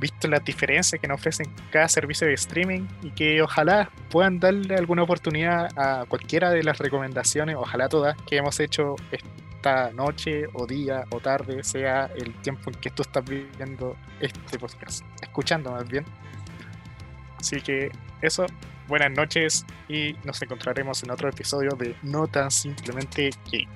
visto las diferencias que nos ofrecen cada servicio de streaming y que ojalá puedan darle alguna oportunidad a cualquiera de las recomendaciones, ojalá todas, que hemos hecho esta noche o día o tarde, sea el tiempo en que tú estás viviendo este podcast, escuchando más bien. Así que eso, buenas noches y nos encontraremos en otro episodio de No tan simplemente Geek.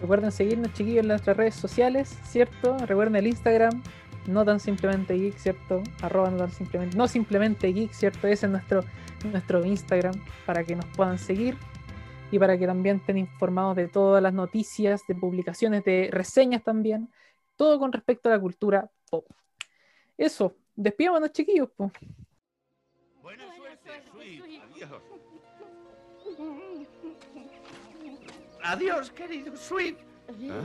Recuerden seguirnos, chiquillos, en nuestras redes sociales, ¿cierto? Recuerden el Instagram, no tan simplemente geek, ¿cierto? Arroba no tan simplemente, no simplemente geek, ¿cierto? Ese es nuestro, nuestro Instagram para que nos puedan seguir y para que también estén informados de todas las noticias, de publicaciones, de reseñas también, todo con respecto a la cultura pop. Eso, despidámonos, chiquillos, po. Buena suerte, Sweet. Adiós. Adiós, querido Sweet. ¿Eh?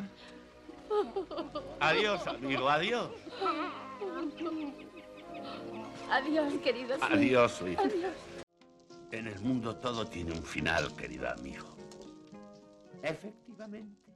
Adiós, amigo, adiós. Adiós, querido. Sweet. Adiós, Sweet. Adiós. En el mundo todo tiene un final, querido amigo. Efectivamente.